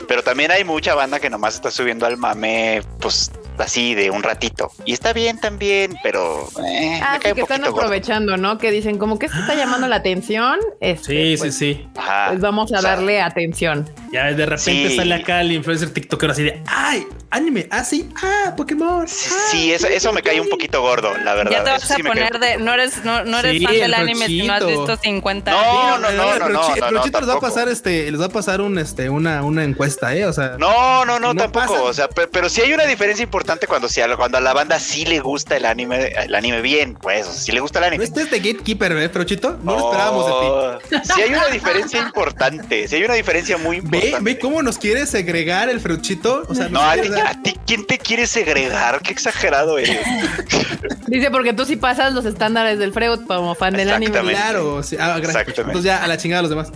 Pero también hay mucha banda que nomás está subiendo al mame, pues así de un ratito. Y está bien también, pero eh, Ah, me sí, cae un que están poquito gordo. aprovechando, ¿no? Que dicen como que esto está llamando la atención. Este, Sí, pues, sí, sí. Ajá. Pues vamos a O sea, darle atención. Ya de repente Sí. sale acá el influencer TikToker así de ay, anime, ah, sí, ah, Pokémon. Sí, ah, sí, eso, eso me cae un poquito gordo, la verdad. Ya te vas Eso a sí poner de no eres no, no eres Sí, fan del el anime si no has visto 50 No, no, no, el no, no, no, Prochito les va a tampoco. pasar este, les va a pasar un este una una encuesta, eh, o sea, No, no, no, No tampoco. pasa. O sea, pe- pero, sí hay una diferencia importante cuando, si a, cuando a la banda sí le gusta el anime, el anime bien, pues, sí le gusta el no anime. estés de gatekeeper, eh, Prochito, no lo esperábamos de ti. ti. Sí hay una diferencia importante, sí hay una diferencia muy Ve, importante. ve cómo nos quiere segregar el Fruchito, o sea, No, a ti, a ti, ¿quién te quiere segregar? Qué exagerado eres. Dice, porque tú sí pasas los estándares del Freud como fan del anime. Exactamente. Claro, sí. Ah, gracias. Exactamente. Entonces ya a la chingada los demás.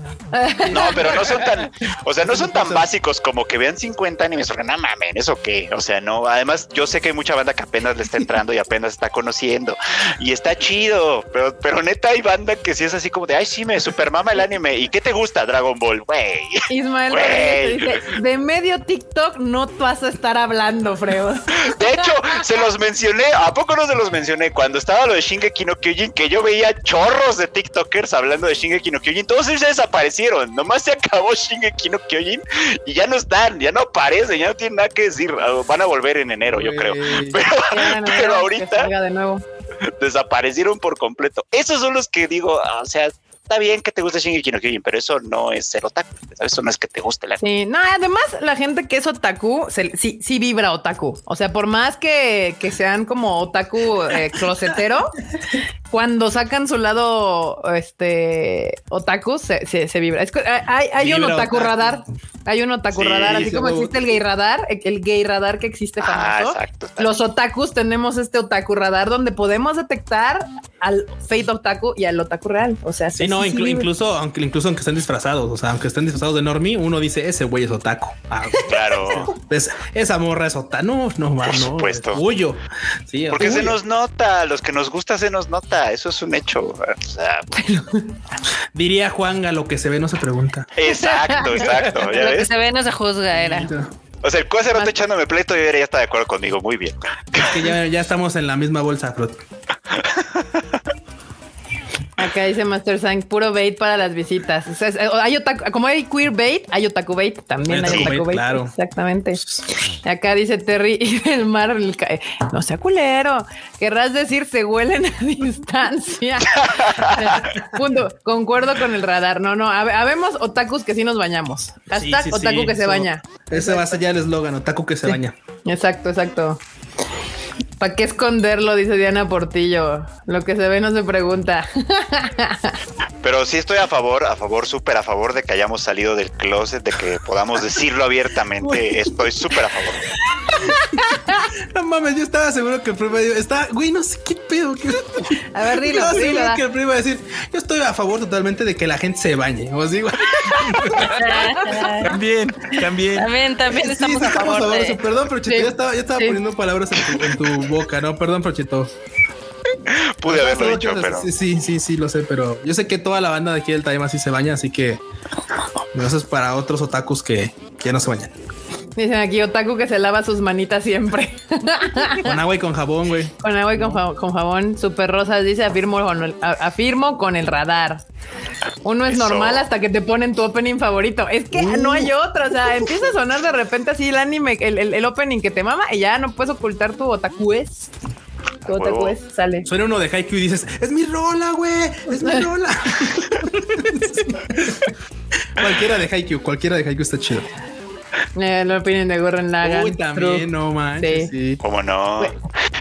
No, pero no son tan, o sea, no son tan básicos como que vean 50 animes, porque no mamen, eso qué, o sea, no, además yo sé que hay mucha banda que apenas le está entrando y apenas está conociendo y está chido, pero, pero neta hay banda que sí es así como de, ay, sí, me supermama el anime, ¿y qué te gusta Dragon Ball? Güey. Ismael te dice, de medio TikTok no vas a estar hablando, Freud. De hecho, se los mencioné, ¿a poco no se los mencioné? Cuando estaba lo de Shingeki no Kyojin, que yo veía chorros de TikTokers hablando de Shingeki no Kyojin, todos ellos ya desaparecieron, nomás se acabó Shingeki no Kyojin y ya no están, ya no aparecen, ya no tienen nada que decir, Ah, van a volver en enero, yo creo. Pero, pero ahorita de nuevo. desaparecieron por completo. Esos son los que digo, ah, o sea, está bien que te guste Shingeki no Kyojin, pero eso no es ser otaku, ¿sabes? Eso no es que te guste la Sí, no, además la gente que es otaku se- sí, sí vibra otaku. O sea, por más que, que sean como otaku eh, closetero, cuando sacan su lado este otaku se, se, se vibra. Es que hay, hay un otaku, otaku. radar. Hay un otaku Sí, radar, así sí, como existe el gay radar, el gay radar que existe Ah, famoso. exacto. está Los otakus tenemos este otaku radar donde podemos detectar al fake otaku y al otaku real. O sea, Sí, no, inclu- incluso aunque incluso aunque estén disfrazados, o sea, aunque estén disfrazados de normie, uno dice ese güey es otaku. Ah, Claro. es- esa morra es otaku. No, no, no, no, supuesto. orgullo. Sí, Porque se nos nota, los que nos gusta se nos nota, eso es un hecho. O sea, diría Juan a lo que se ve no se pregunta. exacto, exacto. ¿ya Lo que se ve no se juzga era. O sea, el cuácerote echándome pleito y ya está de acuerdo conmigo. Muy bien. Es que ya, ya estamos en la misma bolsa, Frot. Acá dice Master Sang, puro bait para las visitas. O sea, es- hay otaku- como hay queer bait, hay otaku bait, también Hay hay otaku otaku bait, bait. claro. Exactamente. Acá dice Terry y del mar, no sea culero. Querrás decir se huelen a distancia. Punto. Concuerdo con el radar. No, no. hab- Habemos otakus que sí nos bañamos. Hashtag Sí, sí, otaku sí, que se baña. Ese va a ser ya el eslogan, otaku que se baña. Exacto, exacto. ¿Para qué esconderlo? Dice Diana Portillo. Lo que se ve no se pregunta. Pero sí estoy a favor, a favor, súper a favor de que hayamos salido del closet, de que podamos decirlo abiertamente. Estoy súper a favor. No mames, yo estaba seguro que el primo iba- está, güey, no sé qué pedo. qué- A ver, dilo, Estaba dilo, seguro da. que el primo iba a decir, yo estoy a favor totalmente de que la gente se bañe. O sea, güey, También, también. También, también sí, estamos sí, a favor de de... eso. Perdón, Prochito, Sí. ya estaba, ya estaba Sí. poniendo palabras en tu, en tu boca, ¿no? Perdón, Prochito. Pude haberlo dicho, pero Sí, sí, sí, sí, lo sé, pero yo sé que toda la banda de aquí del Time así se baña, así que eso es para otros otakus que, que ya no se bañan. Dicen aquí Otaku que se lava sus manitas siempre. Con agua y con jabón, güey. con agua y con, fa- con jabón. Super Rosas dice afirmo con el, afirmo con el radar. Uno es Eso. normal hasta que te ponen tu opening favorito. Es que no hay otro. O sea, empieza a sonar de repente así el anime, el, el- el opening que te mama y ya no puedes ocultar tu otaku es. Tu otaku es sale. Suena uno de Haikyuu y dices, es mi rola, güey, es mi rola. cualquiera de Haikyuu, cualquiera de Haikyuu está chido. Eh, el opening de Gurren Lagann. Uy, también, True. no manches, sí. ¿Cómo no?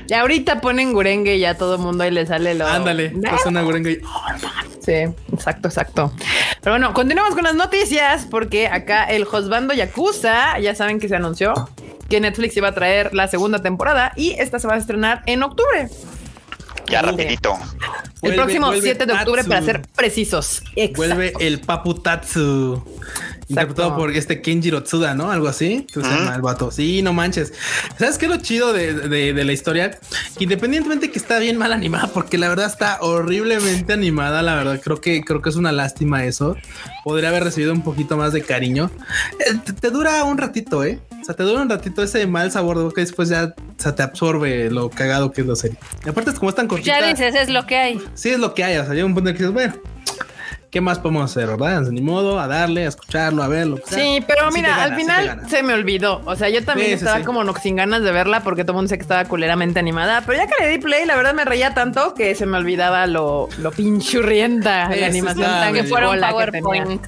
Y ahorita ponen Gurenge y ya todo el mundo ahí le sale lo. Ándale, pues una gurenga y- Sí, exacto, exacto. Pero bueno, continuamos con las noticias porque acá el Josbando Yakuza, ya saben que se anunció que Netflix iba a traer la segunda temporada y esta se va a estrenar en octubre. Ya Sí. rapidito. el Vuelve- próximo vuelve 7 de octubre Tatsu. para ser precisos. Exacto. Vuelve el Papu Tatsu. Interpretado por este Kenjiro Tsuda, ¿no? Algo así. Que se llama el vato. Sí, no manches. ¿Sabes qué es lo chido de, de- de la historia? Que independientemente que está bien mal animada, porque la verdad está horriblemente animada, la verdad. Creo que, creo que es una lástima eso. Podría haber recibido un poquito más de cariño. Eh, te, te dura un ratito, ¿eh? O sea, te dura un ratito ese mal sabor de boca y después ya o sea, te absorbe lo cagado que es la serie. Y aparte es como es tan cortita. Ya dices, es lo que hay. Sí, es lo que hay. O sea, llega un punto en que dices, bueno, ¿qué más podemos hacer, verdad? Ni modo, a darle, a escucharlo, a verlo. sea. Sí, pero mira, gana, al final se me olvidó. O sea, yo también Sí, estaba sí. como no, sin ganas de verla porque todo el mundo dice que estaba culeramente animada. Pero ya que le di play, la verdad me reía tanto que se me olvidaba lo, lo pinchurrienta Sí, la animación está tan Que fuera un bola que. PowerPoint.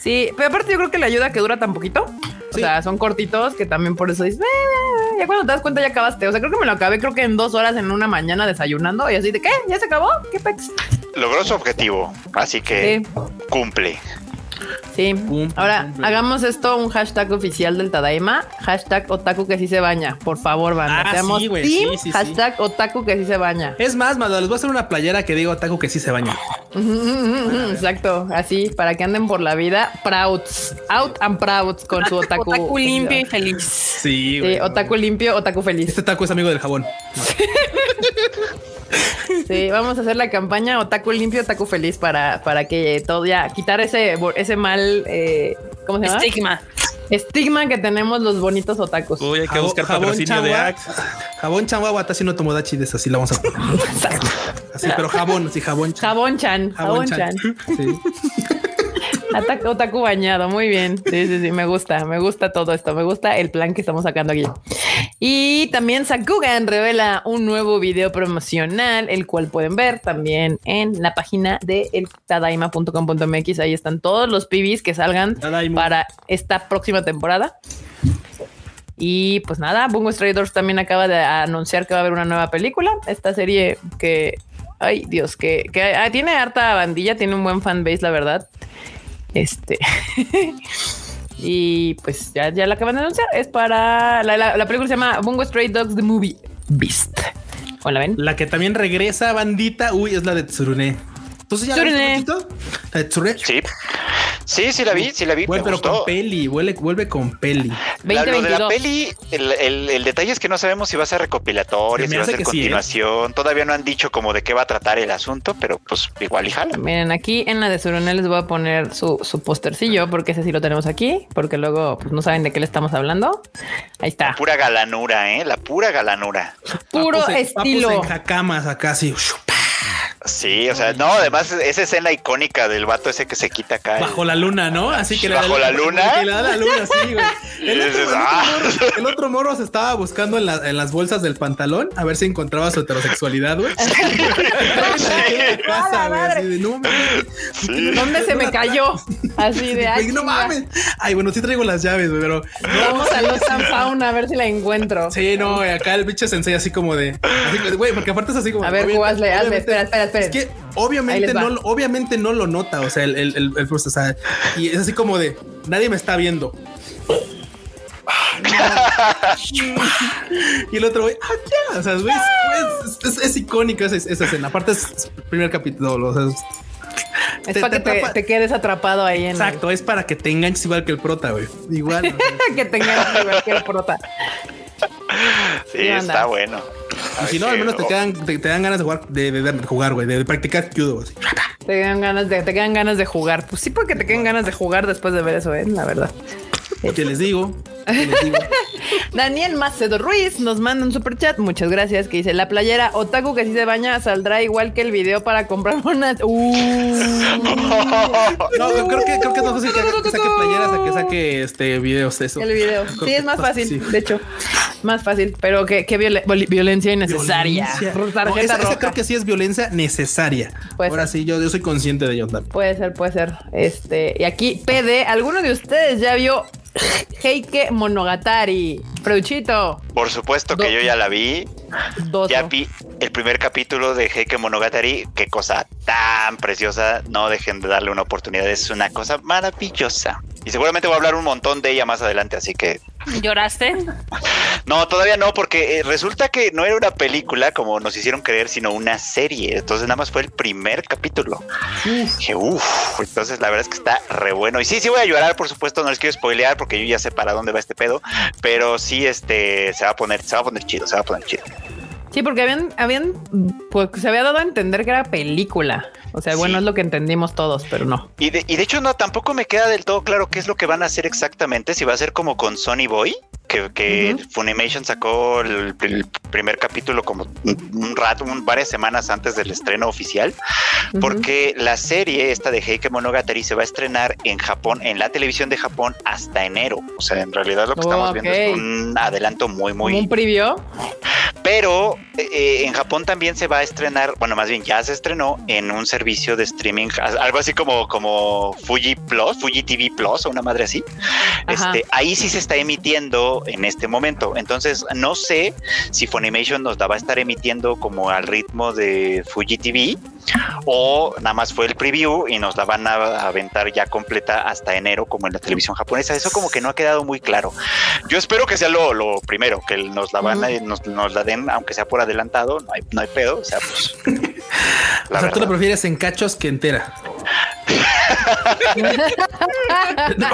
Sí, pero aparte yo creo que le ayuda que dura tan poquito. O Sí. sea, son cortitos que también por eso dices, "Eh, ya cuando te das cuenta ya acabaste. O sea, creo que me lo acabé creo que en dos horas en una mañana desayunando y así de, ¿qué? ¿Ya se acabó? ¿Qué pex? Logró su objetivo, así que Sí. cumple. Sí. Cumple, Ahora, cumple. hagamos esto un hashtag oficial del Tadaima. Hashtag otaku que sí se baña. Por favor, banda. Ah, Seamos sí, güey. team. Sí, sí, sí. hashtag otaku que sí se baña. Es más, Mado, les voy a hacer una playera que digo Taku que sí se baña. Exacto. Así, para que anden por la vida. Prouds. Out and prouds con su otaku. Otaku limpio y feliz. Sí, Sí, otaku limpio, otaku feliz. Este taco es amigo del jabón. Sí, vamos a hacer la campaña Otaku limpio, Otaku feliz para, para que todo ya quitar ese, ese mal, eh, ¿cómo se llama? Estigma. Estigma que tenemos los bonitos otakus. Uy, hay que buscar patrocinio de changua- Axe. Jabón changua watashi no tomodachi de así la vamos a poner. Así, pero jabón, sí, jabón. chan. Jabón chan, jabón chan. Sí. Otaku bañado, muy bien. Sí, sí, sí, me gusta, me gusta todo esto, me gusta el plan que estamos sacando aquí. Y también Sakugan revela un nuevo video promocional, el cual pueden ver también en la página de el tadaima.com.mx. Ahí están todos los pibis que salgan Tadaima. para esta próxima temporada. Y pues nada, Bungo Stray también acaba de anunciar que va a haber una nueva película. Esta serie que, ay Dios, que, que ah, tiene harta bandilla, tiene un buen fanbase, la verdad. Este. y pues ya, ya la acaban de anunciar. Es para la, la- la película se llama Bungo Stray Dogs The Movie Beast. ¿O la ven? La que también regresa, bandita. Uy, es la de Tsurune. ¿Entonces ya la viste, Pochito? La de. Sí. Sí, sí la vi, sí la vi. Vuelve, me pero gustó. con peli, vuelve, vuelve con peli. La- lo de la 2022. peli, el, el- el detalle es que no sabemos si va a ser recopilatorio, Se me si va a ser sí, ¿eh? continuación. Todavía no han dicho como de qué va a tratar el asunto, pero pues igual y jala. Miren, aquí en la de Surunel les voy a poner su, su postercillo porque ese sí lo tenemos aquí, porque luego pues, no saben de qué le estamos hablando. Ahí está. Pura galanura, ¿eh? La pura galanura. Puro Papus en- estilo. papus en jacamas acá así. Sí, o sea, no, además esa escena icónica del vato ese que se quita acá. Bajo la luna, ¿no? Así que le da ¿Bajo la luna? Que le da la luna, sí, güey. El otro, dices, el otro "Ah". morro, el otro morro se estaba buscando en, la- en las bolsas del pantalón a ver si encontraba su heterosexualidad, güey. La no. Sí. ¿Dónde se me cayó? Así de ay, no mames. Ay, bueno, sí traigo las llaves, güey, pero Vamos a los San Fauna a ver si la encuentro. sí, no, acá el bicho sensei así como de, así, güey, porque aparte es así como. A ver, obviamente- hazle, hazle. obviamente- Espera, espera, Es que obviamente no, lo- obviamente no lo nota, o sea, el, el, el, el- o sea, y es así como de nadie me está viendo. y el otro güey, ah, ya, o sea, güey, es, es- es- es icónica esa, esa escena. Aparte es el primer capítulo, o sea, es- Es te- para que te te, te quedes atrapado ahí en el- exacto, es para que te enganches igual que el prota, güey. Igual. o sea, que tengan igual que el prota. Sí, está bueno. y si no, al menos te quedan, te, te dan ganas de jugar, de, de- de jugar, güey, de, de practicar judo. así. Te quedan ganas de, te quedan ganas de jugar. Pues sí, porque te quedan ganas de jugar después de ver eso, ¿eh? La verdad. Que les digo, Les digo. Daniel Macedo Ruiz nos manda un super chat. Muchas gracias. Que dice la playera Otaku que si se baña saldrá igual que el video para comprar unas. Uh. No, creo que creo que es más fácil que, que saque playeras a que saque este videos de eso. El video. Creo Sí, es más fácil, sí. de hecho. Más fácil, pero que, que violen- violencia innecesaria. Violencia. No, esa, esa creo que sí es violencia necesaria. Puede Ahora ser. sí, yo, yo soy consciente de ello también. Puede ser, puede ser. Este, y aquí, PD, ¿alguno de ustedes ya vio Heike Monogatari? Freuchito, Por supuesto que Do- yo ya la vi. Ya vi el primer capítulo de Heike Monogatari. Qué cosa tan preciosa. No dejen de darle una oportunidad. Es una cosa maravillosa. Y seguramente voy a hablar un montón de ella más adelante. Así que ¿Lloraste? no, todavía no, porque eh, resulta que no era una película como nos hicieron creer, sino una serie. Entonces nada más fue el primer capítulo. Dije, uff, entonces la verdad es que está re bueno. Y sí, sí voy a llorar, por supuesto, no les quiero spoilear porque yo ya sé para dónde va este pedo, pero sí, este, se va a poner, se va a poner chido, se va a poner chido. Sí, porque habían, habían, pues se había dado a entender que era película. O sea, bueno, es lo que entendimos todos, pero no. Y de, y de hecho no, tampoco me queda del todo claro qué es lo que van a hacer exactamente, si va a ser como con Sony Boy, que. Funimation sacó el, el primer capítulo como un, rato, un- varias semanas antes del estreno oficial, porque la serie esta de Heike Monogatari se va a estrenar en Japón, en la televisión de Japón hasta enero. O sea, en realidad lo que Oh, estamos viendo es un adelanto muy, muy... un preview. Pero eh, en Japón también se va a estrenar, bueno, más bien ya se estrenó en un servicio de streaming, algo así como, como Fuji Plus, Fuji TV Plus o una madre así. Ajá. Este, ahí sí se está emitiendo en este momento. Entonces, no sé si Funimation nos la va a estar emitiendo como al ritmo de Fuji TV o nada más fue el preview y nos la van a aventar ya completa hasta enero como en la televisión japonesa. Eso como que no ha quedado muy claro. Yo espero que sea lo, lo primero, que nos la van a, nos, nos la den, aunque sea por adelantado, no hay, no hay pedo. O sea, pues. o La sea, tú la prefieres en cachos que entera. No.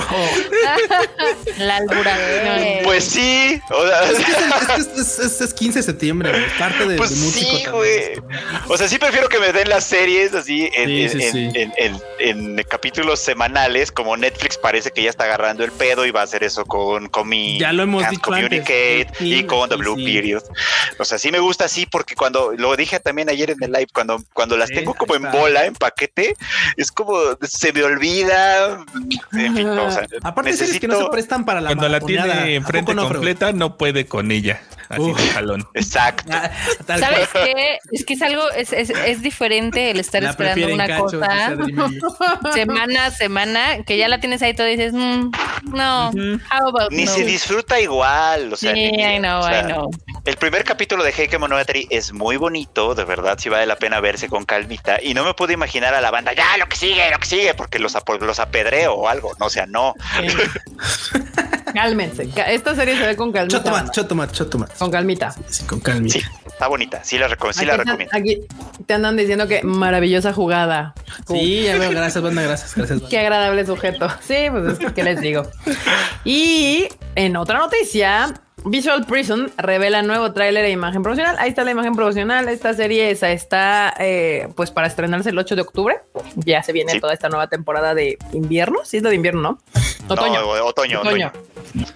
La alburación. Pues sí, o sea, Es que es, el- es que es- es- es 15 de septiembre, güey, parte de, Pues de músico sí, güey. O sea, sí prefiero que me den las series así en, Sí, en- sí, en- sí. en- en- en capítulos semanales, como Netflix parece que ya está agarrando el pedo y va a hacer eso con, con mi Ya lo hemos dicho Communicate antes. Y con The sí. Period. O sea, sí me gusta así porque cuando lo dije también ayer en el live, cuando, cuando las Sí, tengo como en bola, en paquete, es como se me olvida. En fin, no, o sea, Aparte, series que no se prestan para la Cuando la tiene ¿A enfrente no, completa, no puede con ella. Así Uf. de jalón. Exacto. Ah, ¿Sabes qué? Es que es algo, es, es, es diferente el estar La esperando una cosa semana a semana, que ya la tienes ahí todo y dices, mm, no, how about Ni no? se disfruta igual. O sea, Sí, ni- I know, o sea, I know. El primer capítulo de Heike Monogatari es muy bonito, de verdad, sí vale la pena verse con calmita. Y no me puedo imaginar a la banda, ya, lo que sigue, lo que sigue, porque los, apo- los apedreo o algo. No, o sea, no. Cálmense. Ca- Esta serie se ve con calmita. Chotomat, chotomat, chotomat. Con calmita. Sí, con calmita. Sí, está bonita, sí la, reco- sí Aquí la están- recomiendo. Aquí te andan diciendo que maravillosa jugada. Sí, ya veo. Gracias, banda. Gracias, gracias. banda. Qué agradable sujeto. Sí, pues es que ¿qué les digo. Y en otra noticia, Visual Prison revela nuevo tráiler e imagen promocional. Ahí está la imagen promocional. Esta serie esa está eh, pues para estrenarse el 8 de octubre. Ya se viene Sí. toda esta nueva temporada de invierno. Sí, es la de invierno, ¿no? Otoño. No, otoño, otoño. otoño.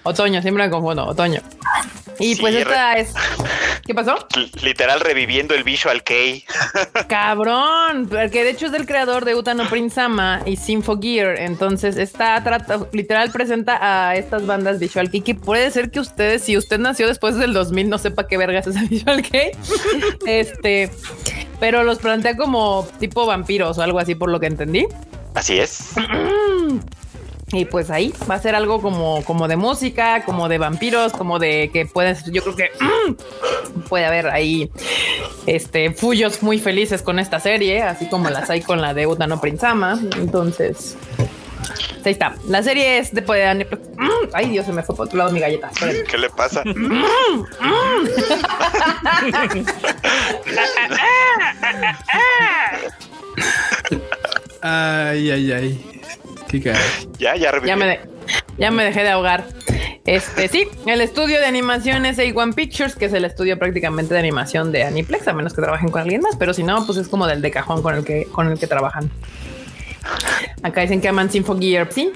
Otoño, siempre me confundo. Otoño. Y Sí, pues esta es. ¿Qué pasó? Literal reviviendo el Visual Kei. Cabrón, porque de hecho es del creador de Utano Prince Sama y Sinfo Gear. Entonces está trata, literal presenta a estas bandas Visual Kei que puede ser que ustedes, si usted nació después del 2000, no sepa qué vergas es el Visual Kei. este, pero los plantea como tipo vampiros o algo así por lo que entendí. Así es. Y pues ahí va a ser algo como, como de música, como de vampiros, como de que puedes, yo creo que puede haber ahí este fullos muy felices con esta serie, así como las hay con la de Utano Prinsama. Entonces, ahí está. La serie es de poder. Ay, Dios, se me fue por otro lado mi galleta. Espérenme. ¿Qué le pasa? Ay, ay, ay. Ya, ya. Ya me, de- ya me dejé de ahogar. Este sí, el estudio de animación es A1 Pictures, que es el estudio prácticamente de animación de Aniplex, a menos que trabajen con alguien más, pero si no, pues es como del de cajón con el que con el que trabajan. Acá dicen que aman Sinfo Gear, sí.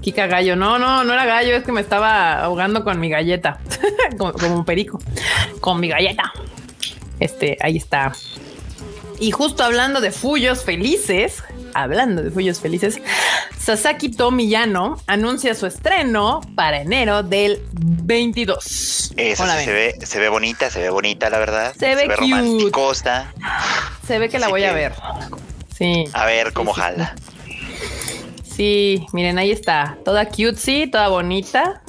Kika Gallo. No, no, no era gallo, es que me estaba ahogando con mi galleta, como, como un perico, con mi galleta. Este, ahí está. Y justo hablando de Fuyos felices, hablando de Fuyos felices, Sasaki Tomiyano anuncia su estreno para enero del 22. Esa ¿Cómo la sí se ve, se ve bonita, se ve bonita, la verdad. Se ve cute. romanticosa. Se ve que la Así voy a ver. Sí. A ver cómo Sí, jala. Sí, miren, ahí está. Toda cutesy, toda bonita.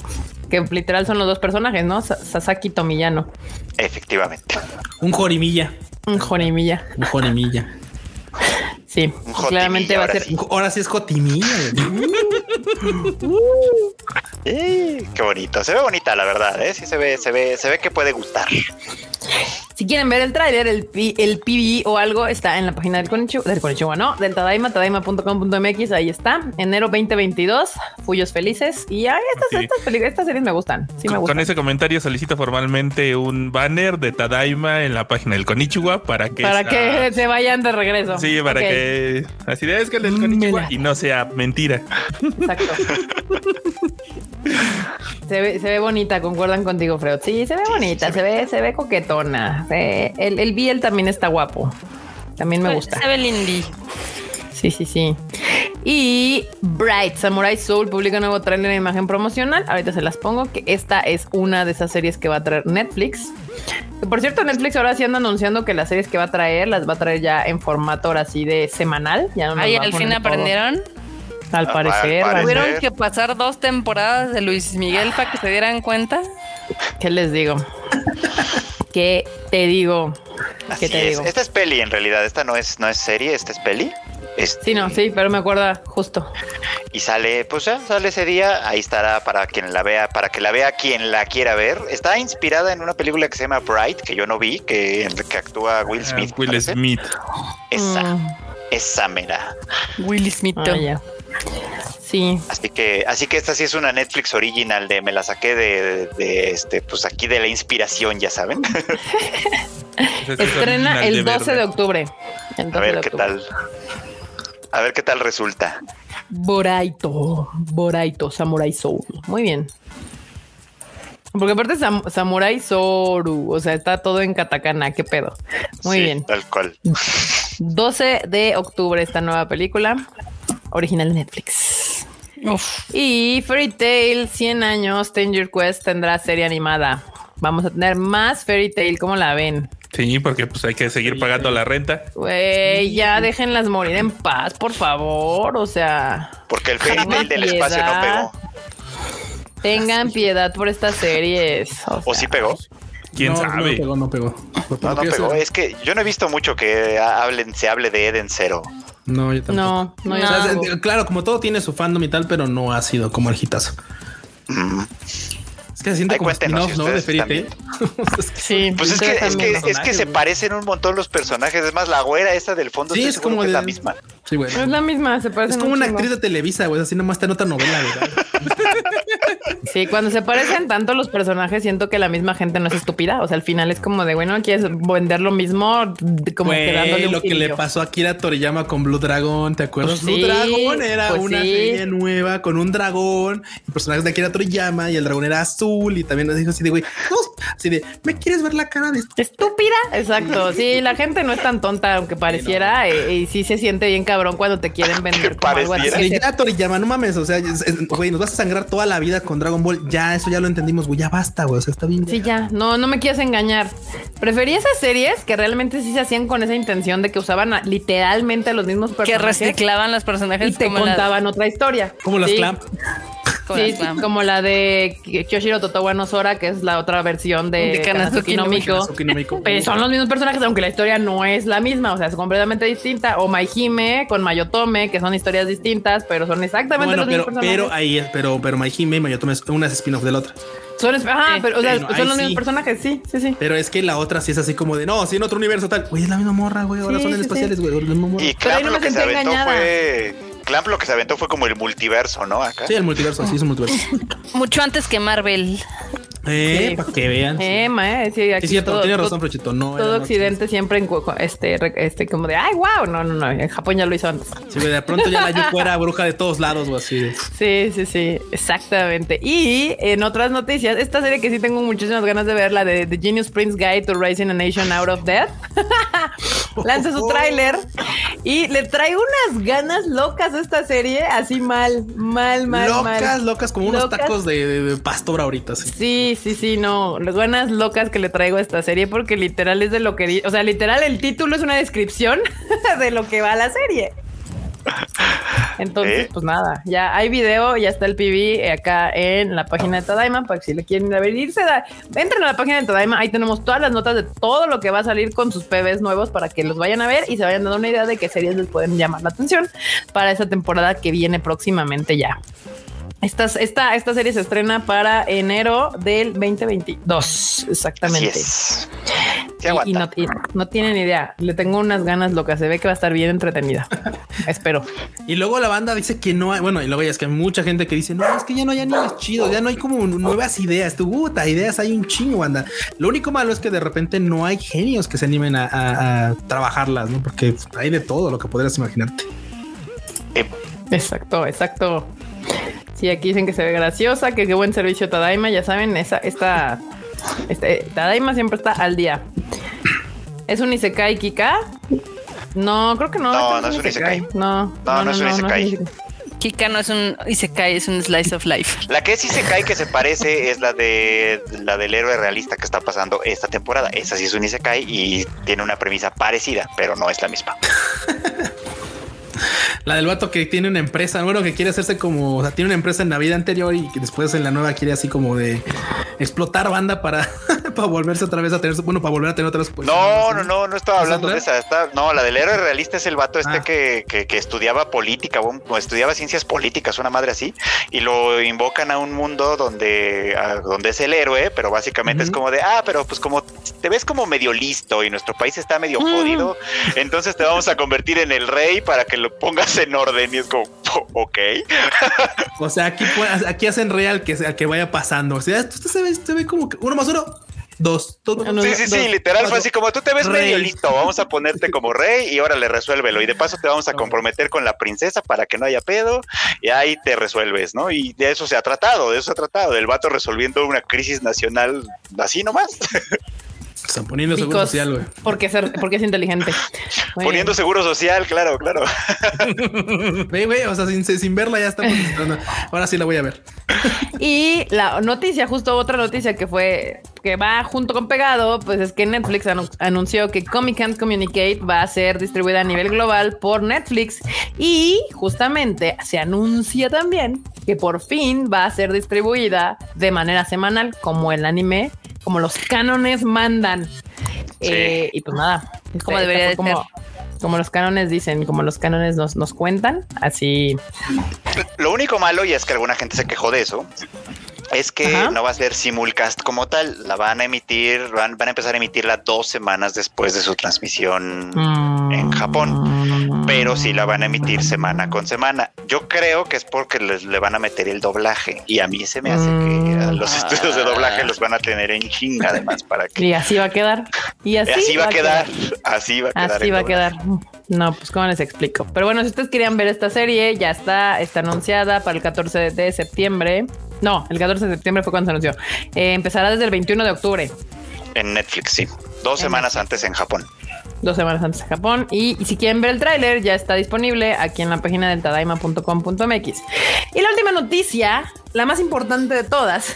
Que literal son los dos personajes, ¿no? Sa- Sasaki Tomiyano. Efectivamente. Un jorimilla. Un Jorimilla. Un jorimilla. Sí, claramente va a ser. sí. Ahora sí es jotimilla. Eh, qué bonito. Se ve bonita, la verdad. ¿eh? Sí se ve, se ve, se ve que puede gustar. Si quieren ver el tráiler, el, el PV o algo está en la página del Konichiwa, del Konichiwa, no, del Tadaima, tadaima.com.mx, ahí está. Enero 2022, Fuyos Felices. Y ay, estas, estas, peli- estas series me gustan. Sí, me Con, gustan. con ese comentario solicito formalmente un banner de Tadaima en la página del Konichiwa para que Para esa- que se vayan de regreso. Sí, para que así de es que el del Konichiwa y no sea mentira. Exacto. Se ve, se ve bonita, concuerdan contigo, Freud. Sí, se ve bonita, se ve, se ve coquetona. El, el Biel también está guapo. También me gusta. Se ve lindy. Sí, sí, sí. Y Bright Samurai Soul publica un nuevo trailer de imagen promocional. Ahorita se las pongo, que esta es una de esas series que va a traer Netflix. Que, por cierto, Netflix ahora sí anda anunciando que las series que va a traer las va a traer ya en formato ahora sí de semanal. Ya no nos Ahí va a al fin aprendieron. Al Al parecer, parecer. Tuvieron que pasar dos temporadas de Luis Miguel para que se dieran cuenta. ¿qué les digo? ¿Qué te digo? ¿Qué Así te es. digo? Esta es peli, en realidad. Esta no es, no es serie, esta es peli. Este, Sí, no, sí, pero me acuerda justo. Y sale, pues ya, sale ese día. Ahí estará para quien la vea, para que la vea quien la quiera ver. Está inspirada en una película que se llama Bright, que yo no vi, que, que actúa Will Smith. Ah, Will parece. Smith. Esa, Mm, esa mera. Will Smith. ah. Sí, Así que, así que esta sí es una Netflix original de me la saqué de, de, este, pues aquí de la inspiración, ya saben. Estrena el 12 de octubre. El 12 A ver qué tal. A ver qué tal resulta. Boraito, Boraito, Samurai Soul. Muy bien. Porque aparte es Sam- Samurai Soru, o sea, está todo en katakana, qué pedo. Muy Sí, bien. Tal cual. 12 de octubre esta nueva película, original de Netflix. Uf. Y Fairy Tail 100 años, Stranger Quest tendrá serie animada. Vamos a tener más Fairy Tail, ¿cómo la ven? Sí, porque pues hay que seguir pagando la renta. Güey, ya déjenlas morir en paz, por favor. O sea, Porque el Fairy Tail del espacio no pegó. tengan piedad por estas series. O, ¿O sea, sí pegó? ¿Quién no, sabe? No pegó, no pegó. No, no pegó. Es que yo no he visto mucho que hablen, se hable de Eden Cero. No, yo tampoco. No, no, O sea, claro, como todo tiene su fandom y tal, pero no ha sido como el hitazo. Mm. Es que se siente Ay, como spin-off, si ¿no? De Fairy Tail. Es que- Sí, Pues es que, ustedes es que, es que se parecen un montón los personajes. Es más, la güera esa del fondo Sí, es como que es la misma. Sí, güey. Es la misma, se parece Es como una actriz de Televisa, güey. Así nomás está en otra novela, ¿verdad? Sí, cuando se parecen tanto los personajes, siento que la misma gente no es estúpida. O sea, al final es como de bueno, quieres vender lo mismo, como que dándole Güey, un lo que le pasó a Kira Toriyama con Blue Dragon, ¿te acuerdas? Pues Blue sí, Dragon era pues una sí. serie nueva con un dragón, personajes de Akira Toriyama y el dragón era azul y también nos dijo así de güey, no, así de, ¿me quieres ver la cara de? Estúpida. Exacto. Sí, la gente no es tan tonta, aunque pareciera, eh, y sí se siente bien cabrón cuando te quieren vender como algo así. ya Toriyama, no mames, o sea, es- es- güey, nos vas a sangrar toda la vida con Dragon Ball, ya eso ya lo entendimos, güey, ya basta, güey, o sea, está bien. Sí, ya, no, no me quieres engañar. Preferí esas series que realmente sí se hacían con esa intención de que usaban a- literalmente a los mismos Que personajes reciclaban los personajes y te como contaban otra historia. Como las Sí. clamp. Como Sí, las como la de Kyoshiro Totowa no Sora, que es la otra versión de, De Kanazuki no Miko. Pero son los mismos personajes, aunque la historia no es la misma, o sea, es completamente distinta. O Maihime con Mayotome, que son historias distintas, pero son exactamente Bueno, los pero, mismos personajes. pero ahí es, pero, pero Maihime y Mayotome es una es spin-off de la otra. son, es- ajá, Sí. pero o sea, Bueno, son ahí los sí. mismos personajes, sí, sí, sí. Pero es que la otra sí es así como de no, sí en otro universo tal. Güey, es la misma morra, güey. Ahora Sí, son espaciales, güey. la misma morra. Y Pero ahí Clamp no lo que se aventó engañada. fue. Clamp lo que se aventó fue como el multiverso, ¿no? Acá. Sí, el multiverso, sí es un multiverso. Mucho antes que Marvel. Eh, Sí. para que vean. Eh, ma, eh, sí, aquí es cierto, todo- tiene razón, Prochito. No, Todo Occidente siempre en este, este, como de ay, wow. No, no, no. En Japón ya lo hizo antes. Sí, de pronto ya la Yuko era bruja de todos lados o así. Sí, sí, sí, exactamente. Y en otras noticias, esta serie que sí tengo muchísimas ganas de ver, la de The Genius Prince Guide to Raising a Nation Out of Death, lanza su tráiler y le trae unas ganas locas a esta serie, así mal, mal, mal, locas, mal. locas, como unos Locas. tacos de, de- de pastor ahorita. sí. Sí, sí, sí, no, las ganas locas que le traigo a esta serie porque literal es de lo que, o sea, literal el título es una descripción de lo que va la serie. Entonces, ¿Eh? pues nada, ya hay video, ya está el PV acá en la página de Tadaima para que si le quieren ver, irse, da- entren a la página de Tadaima, ahí tenemos todas las notas de todo lo que va a salir con sus PVs nuevos para que los vayan a ver y se vayan dando una idea de qué series les pueden llamar la atención para esa temporada que viene próximamente ya. Esta, esta, esta serie se estrena para enero del 2022, Así exactamente. es. Y- Sí y, aguanta. no, y no tienen idea. Le tengo unas ganas locas. Se ve que va a estar bien entretenida. Espero. Y luego la banda dice que no hay, bueno, y luego ya es que hay mucha gente que dice, no, es que ya no hay animes chidos, ya no hay como nuevas ideas. Tú, puta, ideas hay un chingo, banda. Lo único malo es que de repente no hay genios que se animen a, a- a trabajarlas, ¿no? Porque hay de todo lo que podrías imaginarte. Exacto, exacto. Sí, aquí dicen que se ve graciosa, que qué buen servicio Tadaima. Ya saben, esa, esta, este, Tadaima siempre está al día. ¿Es un Isekai Kika? No, creo que no. No, no es un Isekai. No, No, no es un Isekai. Kika no es un Isekai, es un slice of life. La que sí se cae que se parece es la de la del héroe realista que está pasando esta temporada. Esa sí es un Isekai y tiene una premisa parecida, pero no es la misma. La del vato que tiene una empresa, bueno, que quiere hacerse como, o sea, tiene una empresa en la vida anterior y que después en la nueva quiere así como de explotar banda para, para volverse otra vez a tener, bueno, para volver a tener otras pues, No, no, no, no estaba ¿Es hablando de esa. Está, no, la del héroe realista es el vato este Ah. que, que, que estudiaba política o, estudiaba ciencias políticas, una madre así, y lo invocan a un mundo donde, a- donde es el héroe, pero básicamente es como de, ah, pero pues como te ves como medio listo y nuestro país está medio jodido, entonces te vamos a convertir en el rey para que lo pongas en orden. Y es como, ok. O sea, aquí, aquí hacen real que, que vaya pasando. O sea, esto se ve, se ve como que uno más uno, dos, todo. No, Sí, sí, sí, dos, literal fue así como tú te ves Rey. medio listo, vamos a ponerte como rey y órale, resuélvelo. Y de paso te vamos a comprometer con la princesa para que no haya pedo y ahí te resuelves, ¿no? Y de eso se ha tratado, de eso se ha tratado, del vato resolviendo una crisis nacional así nomás, Están poniendo seguro social, güey. Porque, ser, porque es inteligente. Poniendo seguro social, claro, claro. Ve, güey, o sea, sin, sin verla ya estamos. Ahora sí la voy a ver. Y la noticia, justo otra noticia que fue que va junto con pegado, pues es que Netflix anu- anunció que Comic Can't Communicate va a ser distribuida a nivel global por Netflix y justamente se anuncia también que por fin va a ser distribuida de manera semanal como el anime, como los cánones mandan. Eh, y pues nada, esta- Como debería como, como los cánones dicen, como los cánones nos, nos cuentan, así. Lo único malo, y es que alguna gente se quejó de eso, es que Ajá. no va a ser simulcast como tal, la van a emitir, van, van a empezar a emitirla dos semanas después de su transmisión en Japón, pero sí la van a emitir semana con semana. Yo creo que es porque les, le van a meter el doblaje y a mí se me hace que a los estudios de doblaje los van a tener en chinga además para que Y así va a quedar. Y así, así, va a quedar, así va a quedar. Así va a quedar. No, pues cómo les explico. Pero bueno, si ustedes querían ver esta serie, ya está, está anunciada para el 14 de septiembre. No, el 14 de septiembre fue cuando se anunció. Eh, empezará desde el 21 de octubre, En Netflix, sí. Dos En semanas antes en Japón. Dos semanas antes de Japón. Y, y si quieren ver el tráiler, ya está disponible aquí en la página del tadaima.com.mx. Y la última noticia, la más importante de todas,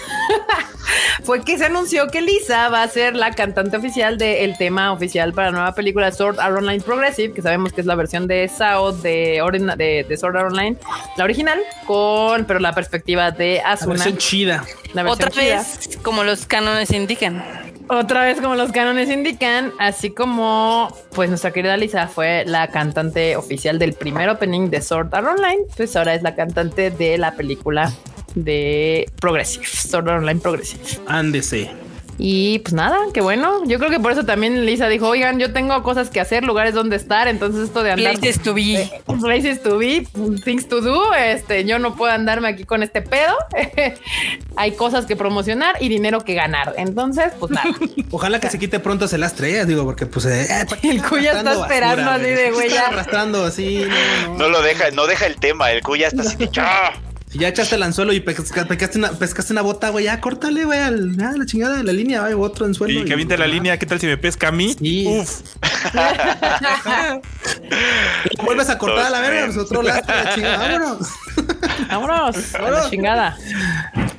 fue que se anunció que Lisa va a ser la cantante oficial del tema oficial para la nueva película Sword Art Online Progressive, que sabemos que es la versión de SAO de, orina- de, de Sword Art Online, la original, con pero la perspectiva de La Asuna. versión chida. la versión Otra chida. vez, como los cánones indican. Otra vez, como los cánones indican, así como pues nuestra querida Lisa fue la cantante oficial del primer opening de Sword Art Online, pues ahora es la cantante de la película de Progressive, Sword Online Progressive. Ándese. Y pues nada, qué bueno. Yo creo que por eso también Lisa dijo, oigan, yo tengo cosas que hacer, lugares donde estar, entonces esto de andar... Places to be. Eh, places to be, things to do, este, yo no puedo andarme aquí con este pedo. Hay cosas que promocionar y dinero que ganar. Entonces, pues nada. Ojalá que se quite pronto se las estrellas, digo, porque pues eh, ¿para qué El cuya está esperando basura, así de, güey, arrastrando así, no, no. No lo deja, no deja el tema. El cuya está así "Ah". Si ya echaste el anzuelo y pesca- pescaste una, pescaste una bota, güey, ya córtale, güey, al- a la chingada de la línea, hay otro anzuelo. Y que aviente la línea, ¿qué tal si me pesca a mí? Sí. Uf, Y vuelves a cortar a la verga, nosotros la chingada, vámonos. Vámonos a la chingada.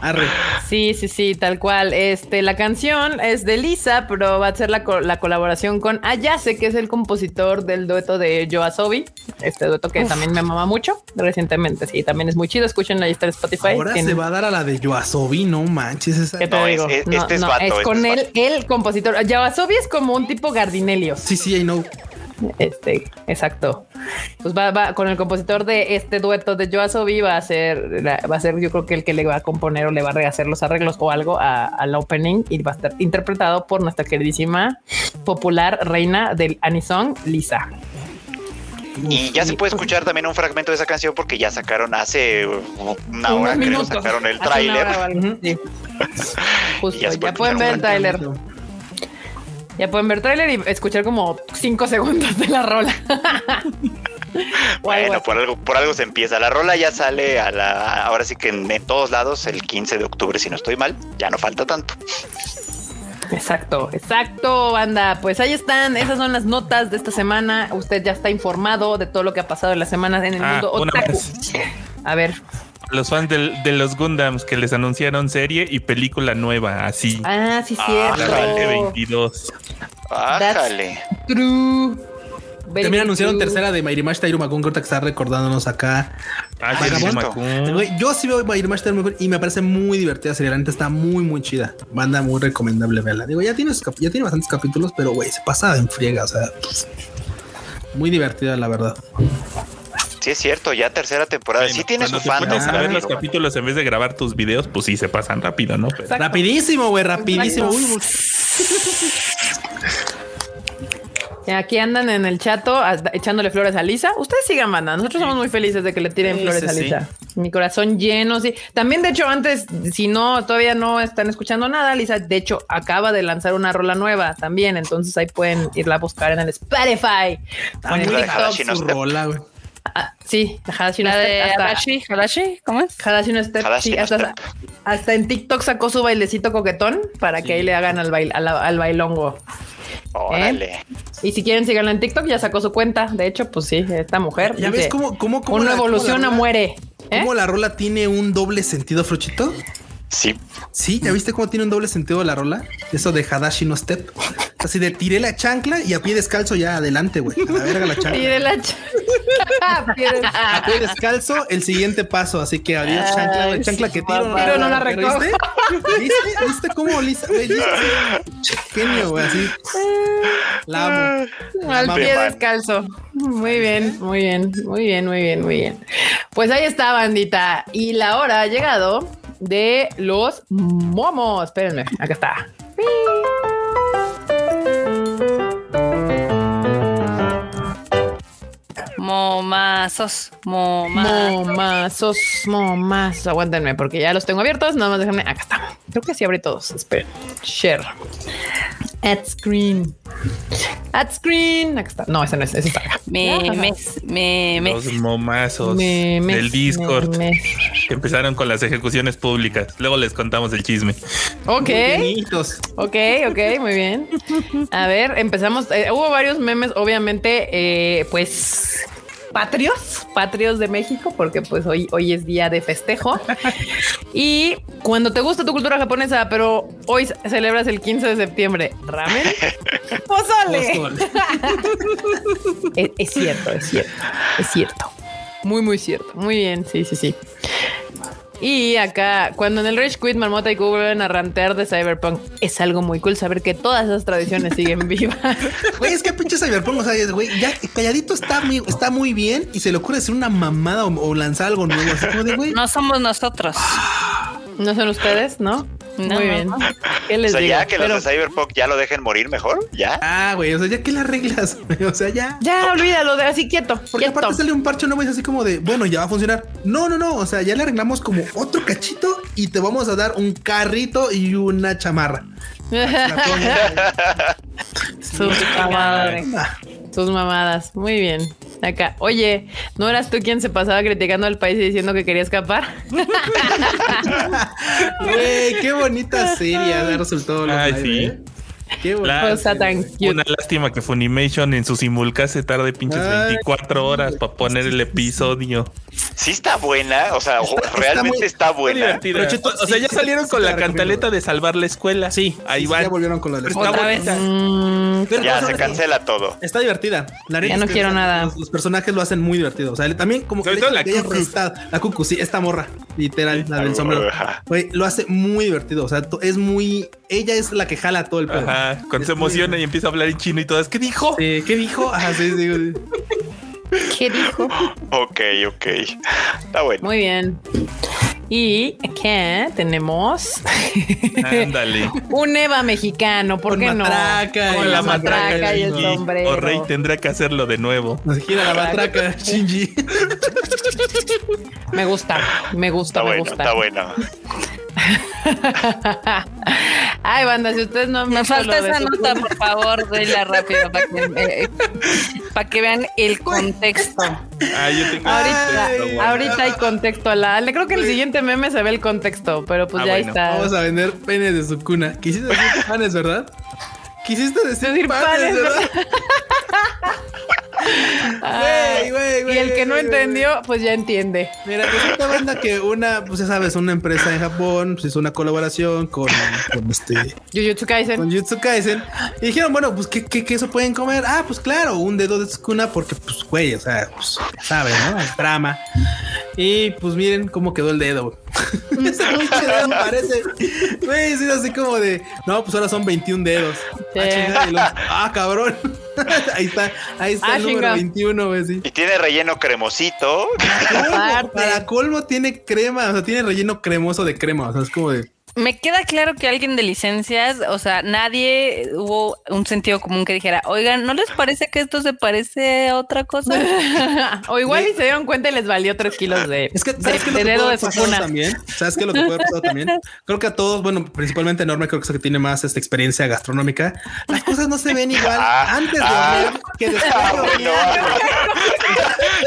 Arre. Sí, sí, sí, tal cual. Este, la canción es de Lisa, pero va a ser la, co- la colaboración con Ayase, que es el compositor del dueto de Yoasobi. Este dueto que también me mama mucho recientemente. Sí, también es muy chido. Escuchen la lista de Spotify. Ahora Tiene- se va a dar a la de Yoasobi, no manches. Esa... ¿Qué te No, digo? es- es- no, este es no, vato, es este con él, el compositor. Yoasobi es como un tipo Gardinelios. Sí, sí, I know. Este, exacto. Pues va, va con el compositor de este dueto de Yoasobi va a ser, va a ser yo creo que el que le va a componer o le va a rehacer los arreglos o algo a- al opening y va a estar interpretado por nuestra queridísima popular reina del anisong, Lisa. Y ya se puede escuchar también un fragmento de esa canción porque ya sacaron hace una hora creo, sacaron el tráiler. Sí. Justo, ya ya, pueden ver el tráiler. Ya pueden ver tráiler y escuchar como cinco segundos de la rola. Bueno, por algo, por algo se empieza. La rola ya sale a la, ahora sí que en, en todos lados el 15 de octubre, si no estoy mal, ya no falta tanto. Exacto, exacto, banda. Pues ahí están, esas son las notas de esta semana. Usted ya está informado de todo lo que ha pasado en las semanas en el Ah, mundo otaku. A ver, los fans del- de los Gundams que les anunciaron serie y película nueva, así. ah, sí, cierto. La 2022. Bájale. True. Very También anunciaron true. tercera de Mairimash Tairu Makun, que ahorita que está recordándonos acá. Ah, sí, yo sí veo Mairimash Tairu Makun y me parece muy divertida. serie, La neta está muy, muy chida. Banda muy recomendable, verla. Digo, ya tiene, ya tiene bastantes capítulos, pero güey, se pasa en friega. O sea, muy divertida, la verdad. Sí, es cierto, ya tercera temporada. sí tiene su pones a ver los capítulos en vez de grabar tus videos, pues sí se pasan rápido, ¿no? Pero-. Rapidísimo, güey, rapidísimo. Uy, Aquí andan en el chato echándole flores a Lisa. Ustedes sigan, banda. Nosotros somos muy felices de que le tiren Sí, flores a sí. Lisa. Mi corazón lleno. Sí. También, de hecho, antes, si no, todavía no están escuchando nada, Lisa, de hecho, acaba de lanzar una rola nueva también. Entonces ahí pueden irla a buscar en el Spotify. de TikTok. Su rola, güey. Ah, sí, Hadashi no La de Step, hasta- Hadashi, Hadashi, ¿cómo es? Hadashi no Step, Hadashi sí, no hasta, Step. hasta en TikTok sacó su bailecito coquetón para que ahí le hagan al, bail, al, al bailongo. Órale. Y si quieren síganla en TikTok, ya sacó su cuenta. De hecho, pues sí, esta mujer. ¿Ya dice, ves cómo, cómo, cómo Uno la- cómo la evoluciona, rola- muere. ¿eh? ¿Cómo la rola tiene un doble sentido, Frochito? Sí. Sí, ¿ya viste cómo tiene un doble sentido la rola? Eso de Hadashi no step. Así de tiré la chancla y a pie descalzo ya adelante, güey. A la verga la Y chancla. de la ch- Pie de- A pie descalzo, el siguiente paso. Así que adiós, chancla, güey. Ay, Chancla que tiro. papá. Tiro, no la ¿Pero recojo. ¿Viste? ¿Viste? ¿Viste cómo Lisa? Genio, güey, así. La amo. Al pie descalzo. Muy bien, muy bien, muy bien, muy bien, muy bien. Pues ahí está, bandita. Y la hora ha llegado de los momos. Espérenme, acá está. Momazos, momazos. Momazos, momazos. Aguántenme porque ya los tengo abiertos. Nada más déjenme. Acá está. Creo que sí abrí todos. Esperen. Share. Add screen. Add screen. Acá está. No, ese no es. Ese está acá. Memes, memes. Los momazos Memes, del Discord memes. que empezaron con las ejecuciones públicas. Luego les contamos el chisme. Ok. Bonitos. Ok, ok, muy bien. A ver, empezamos. Eh, hubo varios memes, obviamente, eh, pues patrios, patrios de México, porque pues hoy, hoy es día de festejo. Y cuando te gusta tu cultura japonesa, pero hoy celebras el 15 de septiembre, ramen, pozole. Pozole. Es, es cierto, es cierto, es cierto. Muy, muy cierto. Muy bien, sí, sí, sí. Y acá, cuando en el Rage Quit, Marmota y Q vuelven a rantear de Cyberpunk, es algo muy cool saber que todas esas tradiciones siguen vivas. Güey, es que pinche Cyberpunk, o sea, es, güey, ya calladito está muy, está muy bien y se le ocurre hacer una mamada o, o lanzar algo nuevo. Así como de, güey, No somos nosotros. ¿No son ustedes, no? No, Muy bien. ¿Qué O les sea, digo? ya que Pero- los de Cyberpunk ya lo dejen morir mejor, ya. Ah, güey, o sea, ya que las reglas, o sea, ya. Ya, olvídalo de así quieto. Porque quieto. aparte sale un parche nuevo y es así como de, bueno, ya va a funcionar. No, no, no, o sea, ya le arreglamos como otro cachito y te vamos a dar un carrito y una chamarra. Sus mamadas. Ah, Sus mamadas. Muy bien. Acá. Oye, ¿no eras tú quien se pasaba criticando al país y diciendo que quería escapar? Güey, qué bonita serie ha resultado. Ay, live, sí. ¿eh? Qué bonita. La- Cosa tan cute. Una lástima que Funimation en su simulcast se tarde pinches Ay, 24 horas para poner el episodio. Sí está buena, o sea, está realmente muy- está buena. divertida. Pero, Cheto, o sea, sí, ya sí, salieron sí con la cantaleta de salvar la escuela. Sí, ahí sí, van. Ya volvieron con la está Otra bonita. Mm, Pero Ya se cancela todo. Está divertida. La Ya no que quiero nada. Los, los personajes lo hacen muy divertido. O sea, también como Sobre el todo la de que Cucu. está- la Cucu, sí, esta morra, literal, la del sombrero. Ajá. Lo hace muy divertido. O sea, es muy. Ella es la que jala todo el pedo. Ajá, cuando Es se muy- emociona y empieza a hablar en chino y todas. ¿Qué dijo? Sí, ¿Qué dijo? Ah, sí, sí, sí. ¿Qué dijo? Ok, ok. Está bueno. Muy bien. Y ¿qué tenemos Ándale. un Eva mexicano, ¿por qué no? matraca Con la la matraca y el matraca, sombrero. O Rey tendrá que hacerlo de nuevo. Nos gira la matraca, Shinji. Me gusta, me gusta, Está me bueno, gusta. está bueno. Ay, banda, si ustedes no Me falta esa nota, por favor, déla rápido para que, eh, para que vean el contexto. Ah, yo tengo Ahorita, ahorita hay contexto a la. Creo que en el siguiente meme se ve el contexto, pero pues Ah, ya bueno. está. Vamos a vender penes de su cuna. Quisiste decir panes, ¿verdad? Quisiste decir, Decir panes, panes, ¿verdad? Y el que no entendió, pues ya entiende. Mira, resulta banda que una, pues ya sabes, una empresa en Japón pues hizo una colaboración con, con este Jujutsu Kaisen. con Jutsu Kaisen y dijeron, bueno, pues ¿qué, qué queso pueden comer? Ah, pues claro, un dedo de Tsukuna porque pues güey, o sea, pues ya saben, ¿no? El trama. Y pues miren cómo quedó el dedo. Ese pinche dedo parece, güey, sí, así como de, no, pues ahora son 21 dedos. Sí. Ah, chingada, y los- ah, cabrón. ahí está, ahí está Ah, el número chinga. 21, güey, sí. Y tiene relleno cremosito. Para colmo tiene crema, o sea, tiene relleno cremoso de crema, o sea, es como de... Me queda claro que alguien de licencias, o sea, nadie hubo un sentido común que dijera, oigan, ¿no les parece que esto se parece a otra cosa? o igual y se dieron cuenta y les valió tres kilos de, Es que, de, ¿sabes es lo de que de su también? ¿Sabes qué es lo que puede pasado también? Creo que a todos, bueno, principalmente Enorme, creo que es el que tiene más esta experiencia gastronómica. Las cosas no se ven igual Ah, antes de ah. que después Ah, de bueno, hornear.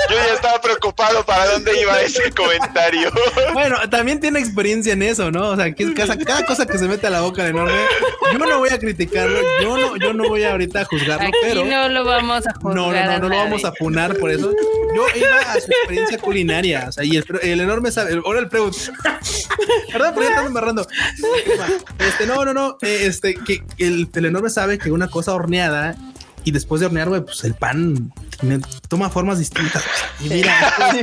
Yo ya estaba preocupado para dónde iba ese comentario. Bueno, también tiene experiencia en eso, ¿no? O sea, que cada, cada cosa que se mete a la boca de Enorme, yo no voy a criticarlo, yo no, yo no voy ahorita a juzgarlo, Aquí pero... no lo vamos a juzgar. No, no, no, no lo vamos a punar por eso. Yo iba a su experiencia culinaria. O sea, y el, el enorme sabe. ahora el pregun. Perdón, pero ya embarrando. Este, no, no, no. eh, Este, que el, el enorme sabe que una cosa horneada y después de hornear, pues el pan tiene- toma formas distintas. Y mira,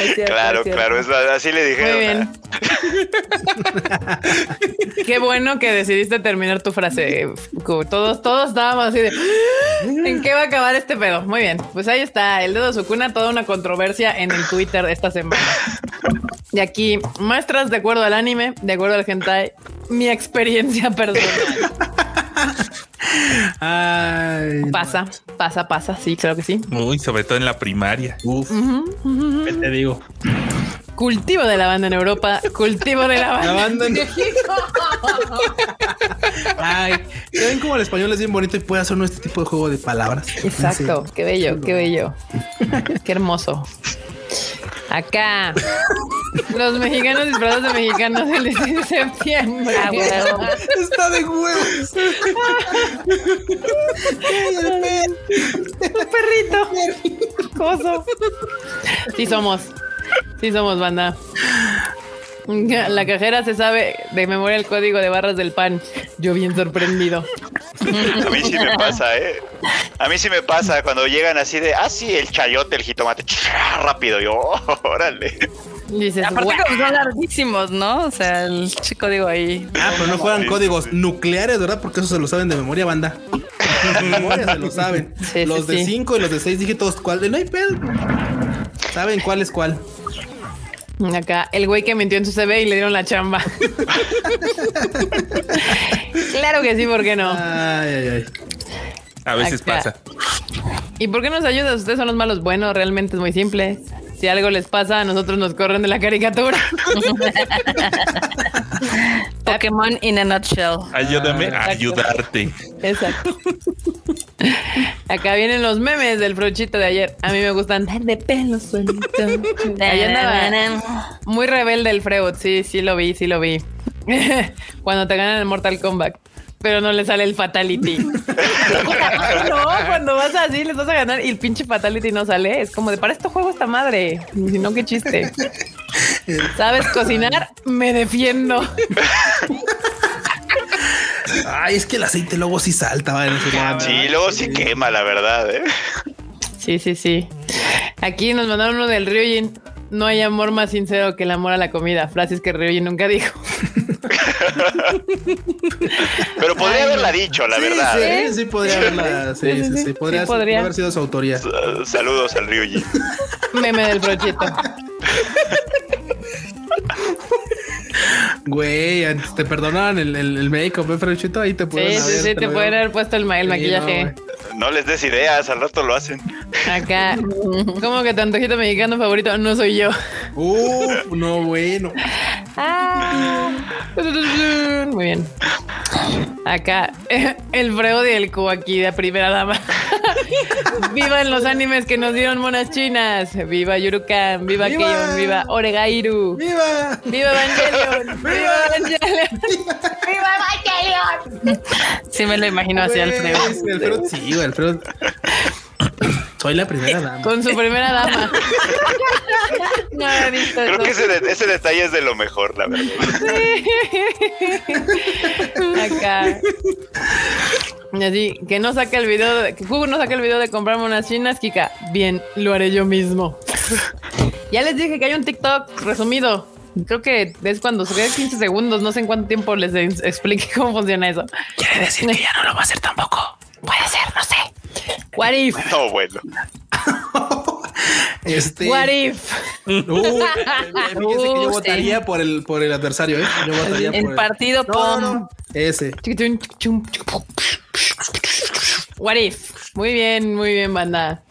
Es cierto, Claro, es claro, es, así le Muy dijeron. bien. Qué bueno que decidiste terminar tu frase. Fu. Todos, todos estábamos así de ¿en qué va a acabar este pedo? Muy bien. Pues ahí está. El dedo de su cuna, toda una controversia en el Twitter de esta semana. Y aquí, muestras de acuerdo al anime, de acuerdo al hentai, mi experiencia personal. ay, Pasa, pasa, pasa. Sí, creo que sí. Uy, sobre todo en la primaria. uf, ¿qué te digo? Cultivo de la banda en Europa, cultivo de la banda. La banda en- Ay, ¿ya ven cómo el español es bien bonito y puede hacer este tipo de juego de palabras? Exacto, qué bello, qué bello. Qué hermoso. Acá, los mexicanos disfrazados de mexicanos el 16 de septiembre. Ah, huevo. Está de huevos. El pen. perrito. Coso. Sí somos. Sí somos, banda. La cajera se sabe de memoria el código de barras del pan. Yo bien sorprendido. A mí sí me pasa, ¿eh? A mí sí me pasa cuando llegan así de, ah, sí, el chayote, el jitomate, rápido. Yo, "Oh, órale. Y dices, Aparte como son larguísimos, ¿no? O sea, el chico digo ahí. Ah, pero no juegan Sí, códigos sí. nucleares, ¿verdad? Porque eso se lo saben de memoria, banda. De memoria se lo saben. Sí, los sí, de sí. 5 y los de 6 dígitos, ¿cuál? De no hay pedo. Saben cuál es cuál. Acá, el güey que mintió en su CV y le dieron la chamba. claro que sí, ¿por qué no? Ay, ay, ay. A veces Acá. pasa. ¿Y por qué nos ayudas? Ustedes son los malos. Bueno, realmente es muy simple. Si algo les pasa, a nosotros nos corren de la caricatura. Pokémon in a nutshell. Ayúdame a ayudarte. Exacto. Acá vienen los memes del frochito de ayer. A mí me gustan de pelo suelto. Muy rebelde el Freud. Sí, sí lo vi, sí lo vi. Cuando te ganan el Mortal Kombat. Pero no le sale el Fatality. no, cuando vas así, les vas a ganar y el pinche Fatality no sale. Es como de para este juego esta madre. Y Si no, qué chiste. ¿Sabes cocinar? Me defiendo. Ay, es que el aceite luego sí salta. va, en ese lado. Sí, luego sí quema, la verdad, ¿eh? Sí, sí, sí. Aquí nos mandaron uno del Ryujin. No hay amor más sincero que el amor a la comida. Frases que Ryujin nunca dijo. Pero podría haberla dicho, la Sí, verdad. Sí, ¿eh? sí, podría haberla. Sí, sí, sí. Sí, Podría, sí, podría. haber sido su autoría. Saludos al Ryuji. Meme del brochito. Güey, antes te perdonaban el, el, el make-up, ¿eh, Franchito? Ahí te Sí, pueden sí, sí, te pueden haber puesto el, ma- el maquillaje. No les des ideas, al rato lo hacen. Acá. ¿Cómo que tu antojito mexicano favorito no soy yo? Uf, no, bueno. Ah. Muy bien. Acá, el Freud y el de primera dama. Vivan los animes que nos dieron monas chinas. Viva Yurukan, viva ¡Viva! Keion, viva Oregairu. ¡Viva! ¡Viva Evangelion! ¡Viva Evangelion! Sí me lo imagino así, Alfredo. sí, Alfredo, sí, Alfredo. Soy la primera dama. Con su primera dama. No he visto Creo eso. que ese, de- ese detalle es de lo mejor, la verdad. Acá. Y así, que no saque el video, de, que Hugo no saque el video de comprarme unas chinas, Kika. Bien, lo haré yo mismo. ya les dije que hay un TikTok resumido. Creo que es cuando se queda 15 segundos, no sé en cuánto tiempo les ex- explique cómo funciona eso. Quiere decir que ya no lo va a hacer tampoco. Puede ser, no sé. What if? No, bueno. Este. What if? Uh, fíjense que yo Uh, votaría por el por el adversario, ¿eh? Yo votaría El por partido No, POM. no, ese. What if? Muy bien, muy bien, banda.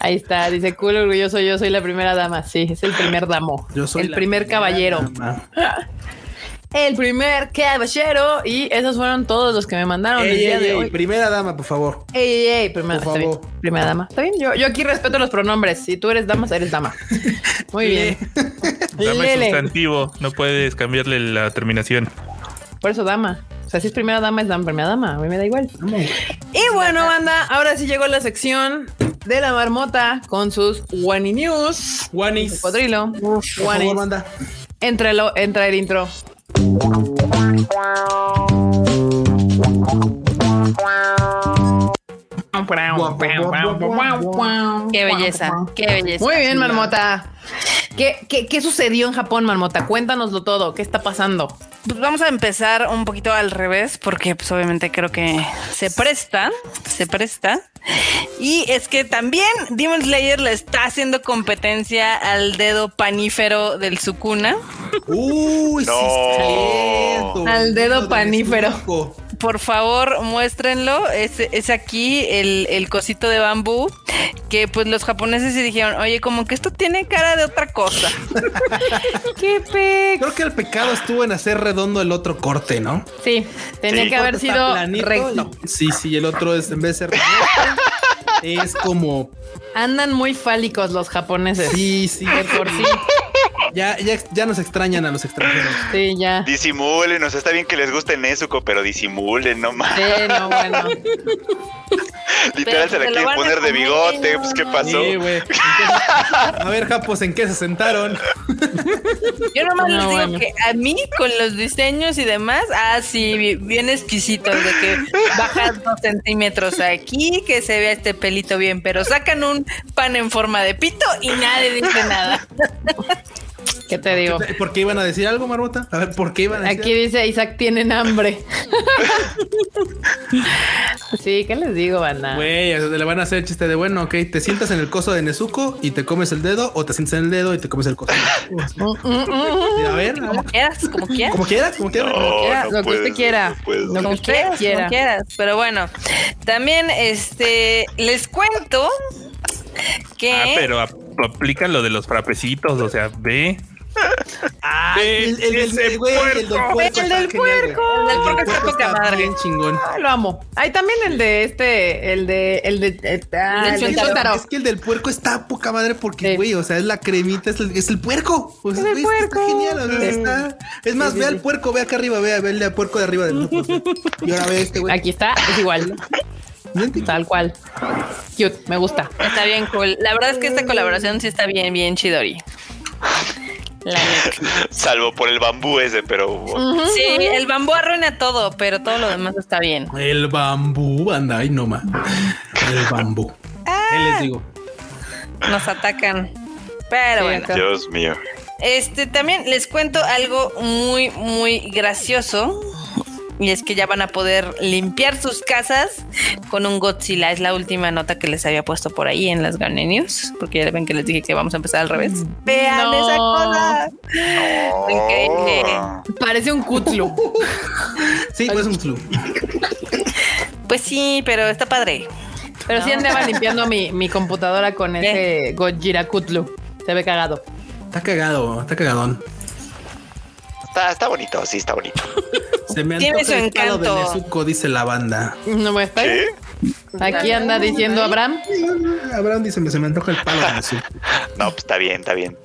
Ahí está, dice cool, orgulloso, yo soy la primera dama. Sí, es el primer damo. Yo soy el la primer caballero. dama. El primer caballero. Y esos fueron todos los que me mandaron el día ey, de ey, hoy. primera dama, por favor. Ey, ey, ey, primera, Por bien, favor. primera dama. Está bien, yo, yo aquí respeto los pronombres. Si tú eres dama, eres dama. Muy bien. Dame Lele. sustantivo. No puedes cambiarle la terminación. Por eso dama. O sea, si es primera dama, es dama, primera dama. A mí me da igual. Y bueno, banda, ahora sí llegó la sección de la marmota con sus Wani News. Juanis. Cocodrilo. Entralo, entra el intro. Qué belleza, qué belleza. Muy bien, Marmota. ¿Qué, qué, qué sucedió en Japón, Marmota? Cuéntanoslo todo. ¿Qué está pasando? Pues vamos a empezar un poquito al revés, porque pues obviamente creo que se presta, se presta. Y es que también Demon Slayer le está haciendo competencia al dedo panífero del Sukuna. Uy, No. Al dedo panífero. Por favor, muéstrenlo. Es, es aquí el, el cosito de bambú que pues los japoneses se dijeron, oye, como que esto tiene cara de otra cosa. ¡Qué pe... Creo que el pecado estuvo en hacer redondo el otro corte, ¿no? Sí, tenía Sí. que haber sido planito recto. y- Sí, sí, el otro es en vez de ser recto, es como Andan muy fálicos los japoneses. sí, sí, De por sí. Ya, ya, ya nos extrañan a los extranjeros. Sí, ya. Disimulen, o sea, está bien que les guste Nezuko, pero disimulen, no más. Sí, no, bueno. Literal se la quieren poner de bigote, pues ¿qué pasó? Sí, güey. ¿En qué- A ver, Japos, ¿en qué se sentaron? Yo nomás No, les digo bueno. que a mí con los diseños y demás, ah, sí, bi- bien exquisitos, de que bajas dos centímetros aquí, que se vea este pelito bien, pero sacan un pan en forma de pito y nadie dice nada. ¿Qué te digo? ¿Por qué iban a decir algo, Marmota? A ver, ¿por qué iban a decir Aquí dice Isaac tienen hambre. Sí, ¿qué les digo, banda? Güey, le van a hacer chiste de bueno, ok, te sientas en el coso de Nezuko y te comes el dedo, o te sientas en el dedo y te comes el coso. Mm, mm, mm, a ver, Como quieras, como quieras. Como quieras, como quieras. No, quiera, no lo que usted quiera. Lo que Como usted quieras, quiera. como quieras. Pero bueno, también este les cuento que Ah, pero ap- aplican lo de los frapecitos, o sea, ve. Ah, Ve el, el, el, el güey, el del puerco. El está del puerco. El del puerco El está madre. bien chingón. Ah, lo amo. Hay también el de este, el de, el de, eh, ah, El el del de Es que- Shotaro. Es que el del puerco está poca madre porque, Sí. güey, o sea, es la cremita, es el, es el puerco. O sea, Es el güey, está puerco. genial. o sea, Sí. está- Es más, Sí, sí, ve sí. al puerco, ve acá arriba, ve, ve el de puerco de arriba del Y ahora ve este, güey. Aquí está, es igual, tal cual. Cute, me gusta. está bien cool. La verdad es que esta colaboración sí está bien, bien chidori. La. Salvo por el bambú ese, pero Sí, el bambú arruina todo, pero todo lo demás está bien. El bambú, banda, ay, no más. El bambú. ¿Qué les digo? Nos atacan. Pero Sí, bueno. Dios mío. Este también les cuento algo muy, muy gracioso. Y es que ya van a poder limpiar sus casas con un Godzilla. Es la última nota que les había puesto por ahí en las Garnet News. Porque ya ven que les dije que vamos a empezar al revés. Vean No. esa cosa. Increíble. Parece un cutlu. Sí, pues un flu. Pues sí, pero está padre. Pero sí andaba limpiando mi, mi computadora con ese Gojira Kutlu. Se ve cagado. Está cagado, está cagadón. Está, está bonito, sí, está bonito. Se me Tiene antoja su el palo de encanto. Nezuko, dice la banda. No me está. ¿Qué? Aquí anda diciendo Abraham. Abraham dice, se me antoja el palo de Nezuko. No, pues está bien, está bien.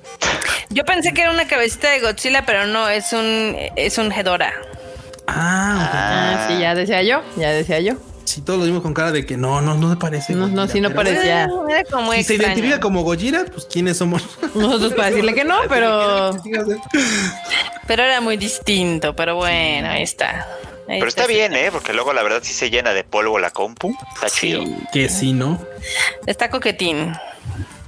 Yo pensé que era una cabecita de Godzilla, pero no, es un, es un Hedora. Ah, Ah, sí, ya decía yo, ya decía yo. Sí, todos lo vimos con cara de que no, no, no me parece. No, no, sí no pero- parecía. Era como Si se identifica como Gojira, pues quiénes somos. Nosotros para decirle que no, pero Pero era muy distinto, pero bueno, ahí está. Ahí Pero está bien, ¿eh? Porque luego la verdad sí se llena de polvo la compu. Está chido. que sí, ¿no? Está coquetín.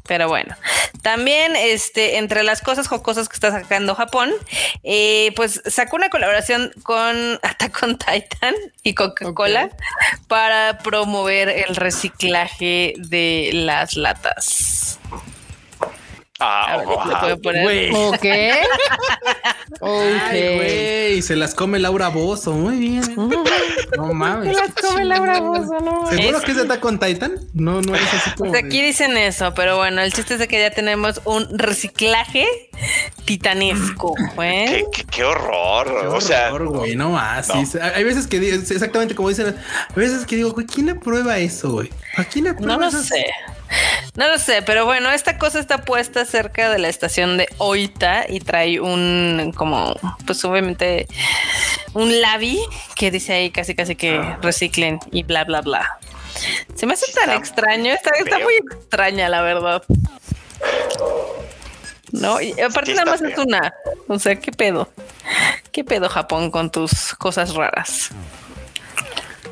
Pero bueno, también este, entre las cosas jocosas que está sacando Japón, eh, pues sacó una colaboración con Attack on Titan y Coca-Cola para promover el reciclaje de las latas. Ah, le puedo poner- Güey. ok. Ay, Ok. güey, se las come Laura Bozo. Muy bien. No mames. Se las come Laura Bozo, no. ¿Seguro Es- que es de Attack on Titan? No, no es así como. Pues aquí dicen eso, pero bueno, el chiste es de que ya tenemos un reciclaje titanesco. ¿eh? Qué, qué- qué horror. Qué o sea, horror, güey, no más. no. sí, hay veces que digo, exactamente como dicen, hay veces que digo, güey, ¿quién aprueba eso, güey? ¿A quién aprueba No lo esas- sé. No lo sé, pero bueno, esta cosa está puesta cerca de la estación de Oita y trae un, como, pues obviamente, un labi que dice ahí casi casi que reciclen y bla, bla, bla. Se me hace tan está extraño, está, está muy extraña, la verdad. No, y aparte nada más es una. O sea, ¿qué pedo? ¿Qué pedo Japón con tus cosas raras?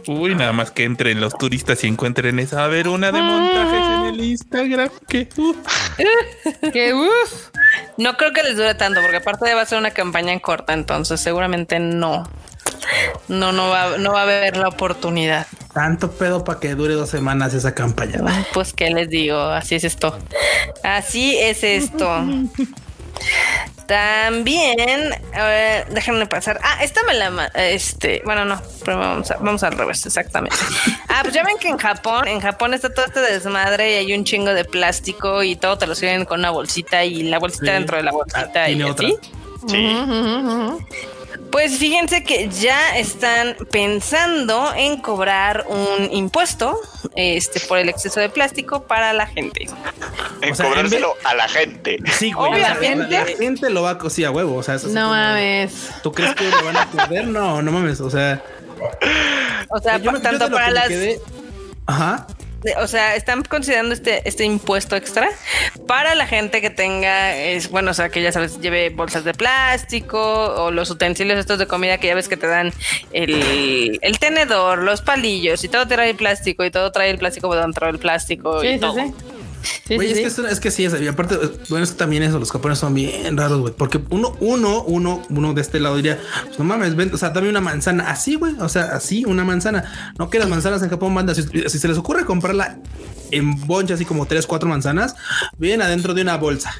Uy, nada más que entren los turistas y encuentren esa. A ver, una de montajes en el Instagram. Que uh, Que uff. No creo que les dure tanto, porque aparte va a ser una campaña en corta, entonces seguramente no. No, no va, no va a haber la oportunidad. Tanto pedo para que dure dos semanas esa campaña. Pues qué les digo, así es esto. Así es esto. También, a ver, déjenme pasar. Ah, esta me la, este, bueno, no, pero vamos, a- vamos al revés, exactamente. Ah, pues ya ven que en Japón, en Japón está todo este desmadre y hay un chingo de plástico y todo te lo sirven con una bolsita y la bolsita Sí. dentro de la Ah, bolsita y tiene otra. así. sí. Pues fíjense que ya están pensando en cobrar un impuesto este, por el exceso de plástico para la gente. En O sea, en cobrárselo a la gente. Sí, güey. o sea, Obviamente. la, la gente lo va a cosir a huevo. O sea, eso sí No como- mames. ¿Tú crees que lo van a perder? No, no mames. O sea, O sea, yo- yo tanto de lo para las... quedé- Ajá. O sea, están considerando este, este impuesto extra para la gente que tenga, es, bueno, o sea, que ya sabes, lleve bolsas de plástico o los utensilios estos de comida que ya ves que te dan el, el tenedor, los palillos y todo trae plástico y todo trae el plástico dentro del plástico y sí, todo. sí. Sí, sí, es, sí. que es, es que sí, es, y aparte, bueno, es que también eso, los japoneses son bien raros, güey, porque uno, uno, uno, uno de este lado diría, pues no mames, ven, o sea, dame una manzana así, güey, o sea, así, una manzana. No que las manzanas en Japón, banda, si, si se les ocurre comprarla en boncha, así como tres, cuatro manzanas, vienen adentro de una bolsa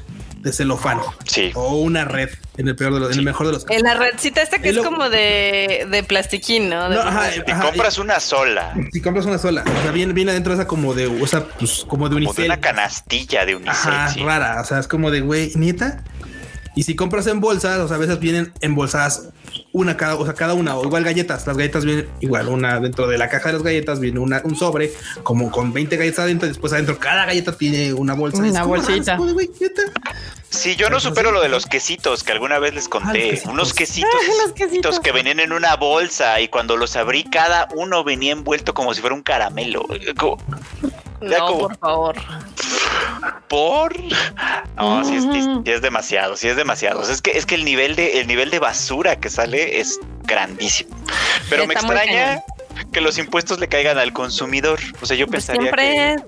de celofán Sí. o una red, en el peor de los, en el mejor de los En la redcita esta que es lo- como de, de plastiquín, ¿no? De- No, ajá, Te ajá, compras una sola, si compras una sola, o sea, viene, viene adentro de esa como de, o sea, pues como de como de unicel. una canastilla de unicel. Ajá, sí. rara. O sea, es como de güey, neta. Y si compras en bolsas, o sea, a veces vienen embolsadas una cada, o sea, cada una, o igual galletas. Las galletas vienen igual, una dentro de la caja de las galletas viene una, un sobre, como con 20 galletas adentro, y después adentro cada galleta tiene una bolsa. Una bolsita. Sí, yo no supero lo de los quesitos que alguna vez les conté. Ah, quesitos. Unos quesitos, los quesitos. que venían en una bolsa y cuando los abrí, cada uno venía envuelto como si fuera un caramelo. Como, No, como- por favor. ¿Por? No, sí es, sí es demasiado, sí es demasiado. O sea, es que es que el nivel de el nivel de basura que sale es grandísimo. Pero me Está extraña que los impuestos le caigan al consumidor. O sea, yo Pues pensaría que siempre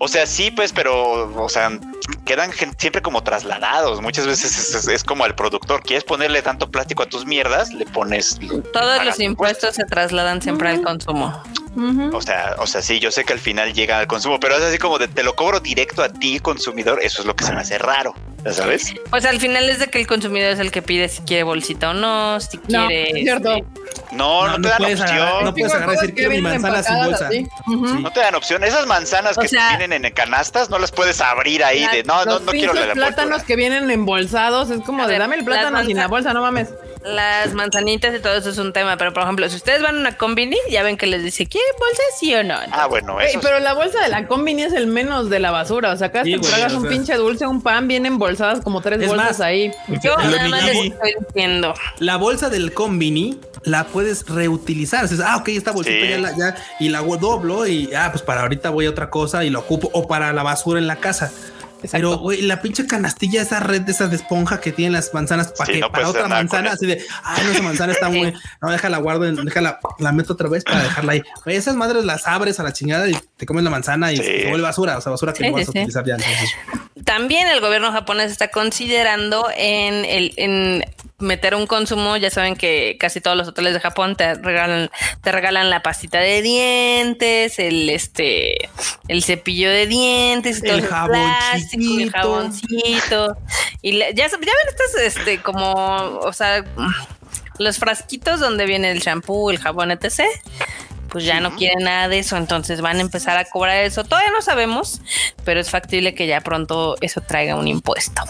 O sea, sí, pues, pero, o sea, quedan siempre como trasladados. Muchas veces es, es- es como al productor. ¿Quieres ponerle tanto plástico a tus mierdas? Le pones. todos los impuestos se trasladan siempre al consumo. O sea, o sea, sí, yo sé que al final llega al consumo, pero es así como de te lo cobro directo a ti, consumidor. Eso es lo que se me hace raro, ¿ya sabes? Pues al final es de que el consumidor es el que pide si quiere bolsita o no, si No, quiere. es cierto. este, No, no, te dan opción. agarrar- no No, puedes agarrar decir que mi manzana sin bolsa. Sí. te dan opción. Esas manzanas O que sea- vienen en canastas no las puedes abrir ahí de no, no, Los no quiero la la plátanos que vienen embolsados es como de dame el plátano sin la bolsa, no mames. Las manzanitas y todo eso es un tema, pero por ejemplo, si ustedes van a una combini, ya ven que les dice, ¿quiere bolsa sí o no? Ah, bueno, eso. pero la bolsa de la combini es el menos de la basura. O sea, acá Sí, te tragas o un sea. pinche dulce, un pan, vienen embolsadas como tres Es bolsas más, ahí. Yo Lo nada más les estoy diciendo. La bolsa del combini la puedes reutilizar. Dices, ah, ok, esta bolsita Sí. ya, la, ya y la doblo y ah, pues para ahorita voy a otra cosa y la ocupo o para la basura en la casa. Exacto. Pero, güey, la pinche canastilla, esa red de esas de esponja que tienen las manzanas, ¿para Sí, que no Para otra manzana, así de, ay, no, esa manzana está muy, no, déjala guardo, déjala, la meto otra vez para dejarla ahí. Esas madres las abres a la chingada y te comes la manzana y Sí. se vuelve basura, o sea, basura que Sí, no vas sí, a utilizar ya. Entonces, También el gobierno japonés está considerando en el en meter un consumo, ya saben que casi todos los hoteles de Japón te regalan te regalan la pastita de dientes, el este el cepillo de dientes, El todo plástico, el jaboncito. Y la- ya ya ven estas este como, o sea, los frasquitos donde viene el shampoo, el jabón, etc pues ya no quieren nada de eso, entonces van a empezar a cobrar eso. Todavía no sabemos, pero es factible que ya pronto eso traiga un impuesto.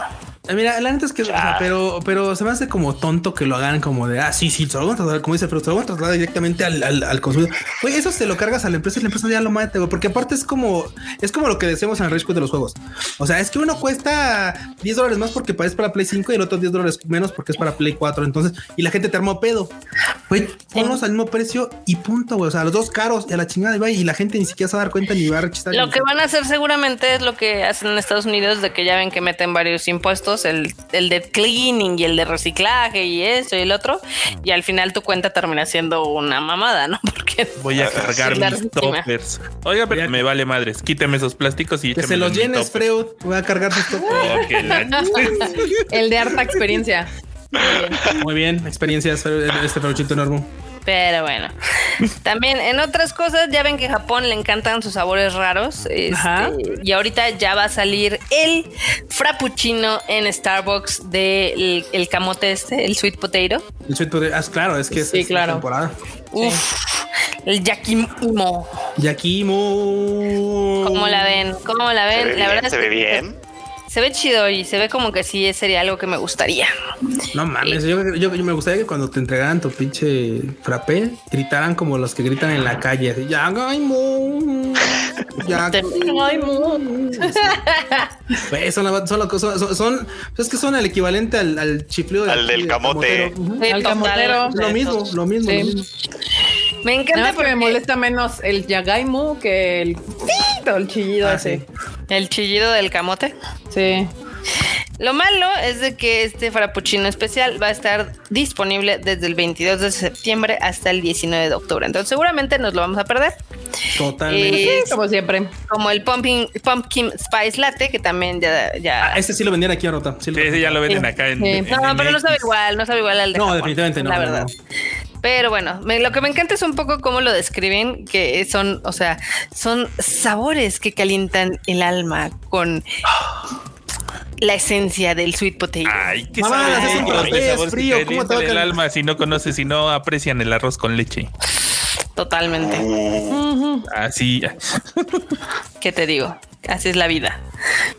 Eh, Mira, la neta es que, o sea, pero, pero se me hace como tonto que lo hagan como de, ah, sí, sí, se lo van a trasladar, como dice, pero se lo van a trasladar directamente al, al, al consumidor. Güey, eso se lo cargas a la empresa y la empresa ya lo mate, güey, porque aparte es como, es como lo que decíamos en el Rage Quit de los juegos. O sea, es que uno cuesta 10 dólares más porque es para Play 5 y el otro 10 dólares menos porque es para Play 4. Entonces, y la gente te armó pedo. Güey, ponlos al mismo precio y punto, güey. O sea, los dos caros y a la chingada, güey, y la gente ni siquiera se va a dar cuenta ni va a rechistar. Lo que van a hacer seguramente es lo que hacen en Estados Unidos, de que ya ven que meten varios impuestos, el, el de cleaning y el de reciclaje y eso y el otro, y al final tu cuenta termina siendo una mamada, ¿no? Porque Voy a cargar mis toppers. Oiga, pero me vale madres. Quíteme esos plásticos y Que se los llenes. Freud. Voy a cargar sus toques. Oh, El de harta experiencia. Muy bien, experiencias, este Feruchito enorme. Pero bueno. También en otras cosas, ya ven que a Japón le encantan sus sabores raros. este, Ajá. y ahorita ya va a salir el frappuccino en Starbucks del el camote este, el sweet potato. El sweet potato, ah, claro, es que es, Sí, es claro. temporada. Uf, el yakimo. Yakimo. ¿Cómo la ven? ¿Cómo la Se ven? ve la bien, verdad es se ve que bien. Se ve chido y se ve como que sí sería algo que me gustaría. No mames, yo, yo- yo me gustaría que cuando te entregaran tu pinche frappé, gritaran como los que gritan en la calle. así. Yakimo. Güey, Son, la- son, son, son- son- es que son el equivalente al, al chiflido Al del camote. camotero. Ujú. Sí, Al total. camotero. Lo mismo, lo mismo, Sí. lo mismo. Me encanta más que me porque molesta menos el yagaimu que el el chillido Ah, ese. el chillido del camote. Sí. Lo malo es de que este frappuccino especial va a estar disponible desde el 22 de septiembre hasta el 19 de octubre. Entonces seguramente nos lo vamos a perder. Totalmente. Eh, Como siempre. como el pumpkin, pumpkin spice latte, que también ya... ya Ah, este sí lo vendían aquí a Rota. Sí lo- Sí, sí, ya lo venden Sí. acá en. Sí. en- No, en pero no sabe igual, no sabe igual al de No, Japón, definitivamente no, La no, verdad. Pero bueno, me- lo que me encanta es un poco cómo lo describen, que son, o sea, son sabores que calientan el alma con la esencia del sweet potato. Ay, qué Mamá, café, es sabores que frío, ¿cómo te va el alma si no conoces, si no aprecian el arroz con leche. Totalmente. Así. ¿Qué te digo? Así es la vida.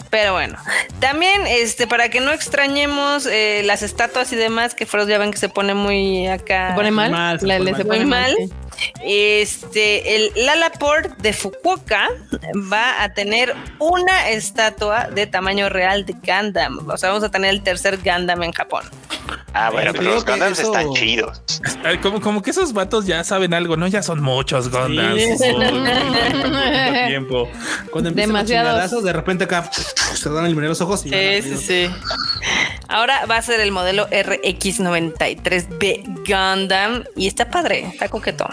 Pero bueno, también este para que no extrañemos eh, las estatuas y demás, que Frost ya ven que se pone muy acá. ¿Se pone mal? mal, se La- pone se mal. pone. Este, el Lalaport de Fukuoka va a tener una estatua de tamaño real de Gundam. O sea, vamos a tener el tercer Gundam en Japón. Ah, bueno, Eh, pero creo los Gundams eso- están chidos. Como, como que esos vatos ya saben algo, ¿no? Ya son muchos Gondas. Sí. tiempo. Cuando los Demasiados. de repente acá se dan a iluminar los ojos y Sí, sí, sí. Ahora va a ser el modelo RX93B Gundam y está padre, está coquetón.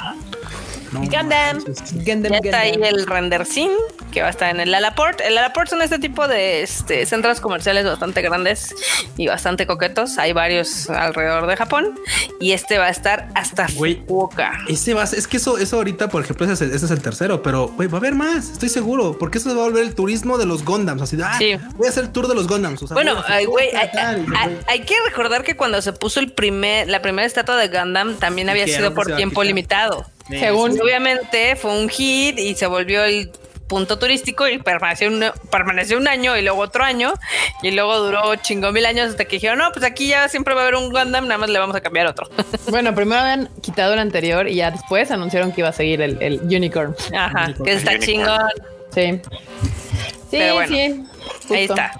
No, Gundam. Gundam, Ya está ahí el render scene que va a estar en el Lalaport. El Lalaport son este tipo de este, centros comerciales bastante grandes y bastante coquetos. Hay varios alrededor de Japón y este va a estar hasta Güey. Fukuoka. Ese va es que eso, eso ahorita, por ejemplo, ese es, el, ese es el tercero, pero güey, va a haber más, estoy seguro, porque eso va a volver el turismo de los Gondams. Así de, ah, Sí. voy a hacer el tour de los Gondams. o sea, Bueno, güey, hay, que recordar que cuando se puso el primer, la primera estatua de Gundam también había sido por tiempo limitado. Según obviamente fue un hit y se volvió el punto turístico y permaneció un, permaneció un año y luego otro año y luego duró chingo mil años hasta que dijeron, no, pues aquí ya siempre va a haber un Gundam, nada más le vamos a cambiar otro. Bueno, primero habían quitado el anterior y ya después anunciaron que iba a seguir el, el Unicorn. Ajá, que está Unicorn. chingón. Sí. Sí, Pero bueno, sí. justo. Ahí está.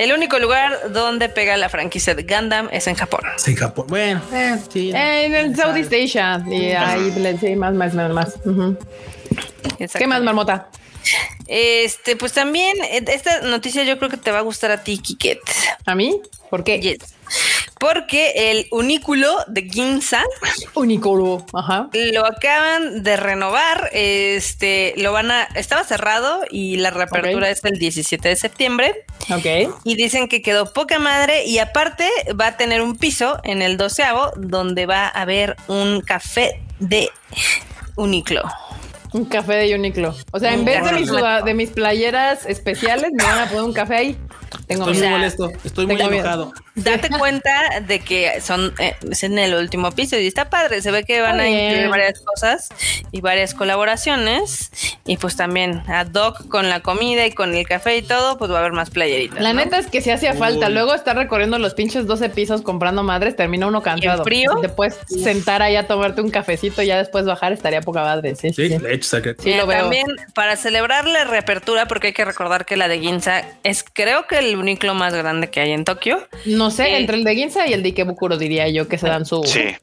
El único lugar donde pega la franquicia de Gundam es en Japón. Sí, Japón. Bueno, eh, sí. Eh, en el Southeast Asia. Y ahí, sí, más, más, más, más. Ujú. ¿Qué más, Marmota? Este, pues también, eh, esta noticia yo creo que te va a gustar a ti, Kiket. ¿A mí? ¿Por qué? Yes. Porque el unículo de Ginza Unicoro. Ajá. lo acaban de renovar. Este, lo van a. Estaba cerrado y la reapertura es el 17 de septiembre. Ok. Y dicen que quedó poca madre. Y aparte, va a tener un piso en el doceavo donde va a haber un café de Uniclo. Un café de Uniqlo. O sea, en Un vez de mis, de mis playeras especiales, me van a poner un café ahí. Tengo Estoy muy miedo. molesto, estoy muy Tengo miedo. enojado. Date cuenta de que son eh, es en el último piso y está padre. Se ve que van a incluir varias cosas y varias colaboraciones. Y pues también ad hoc con la comida y con el café y todo, pues va a haber más playeritas. La ¿no? neta es que si hacía falta. Luego estar recorriendo los pinches 12 pisos comprando madres, termina uno cansado. frío? Te puedes sentar ahí a tomarte un cafecito y ya después bajar, estaría poca madre. Sí, sí. Sí, sí. de hecho, Sí, lo veo. También para celebrar la reapertura, porque hay que recordar que la de Ginza es creo que el único más grande que hay en Tokio. No sé, Eh. entre el de Ginza y el de Ikebukuro diría yo que se dan su. Sí.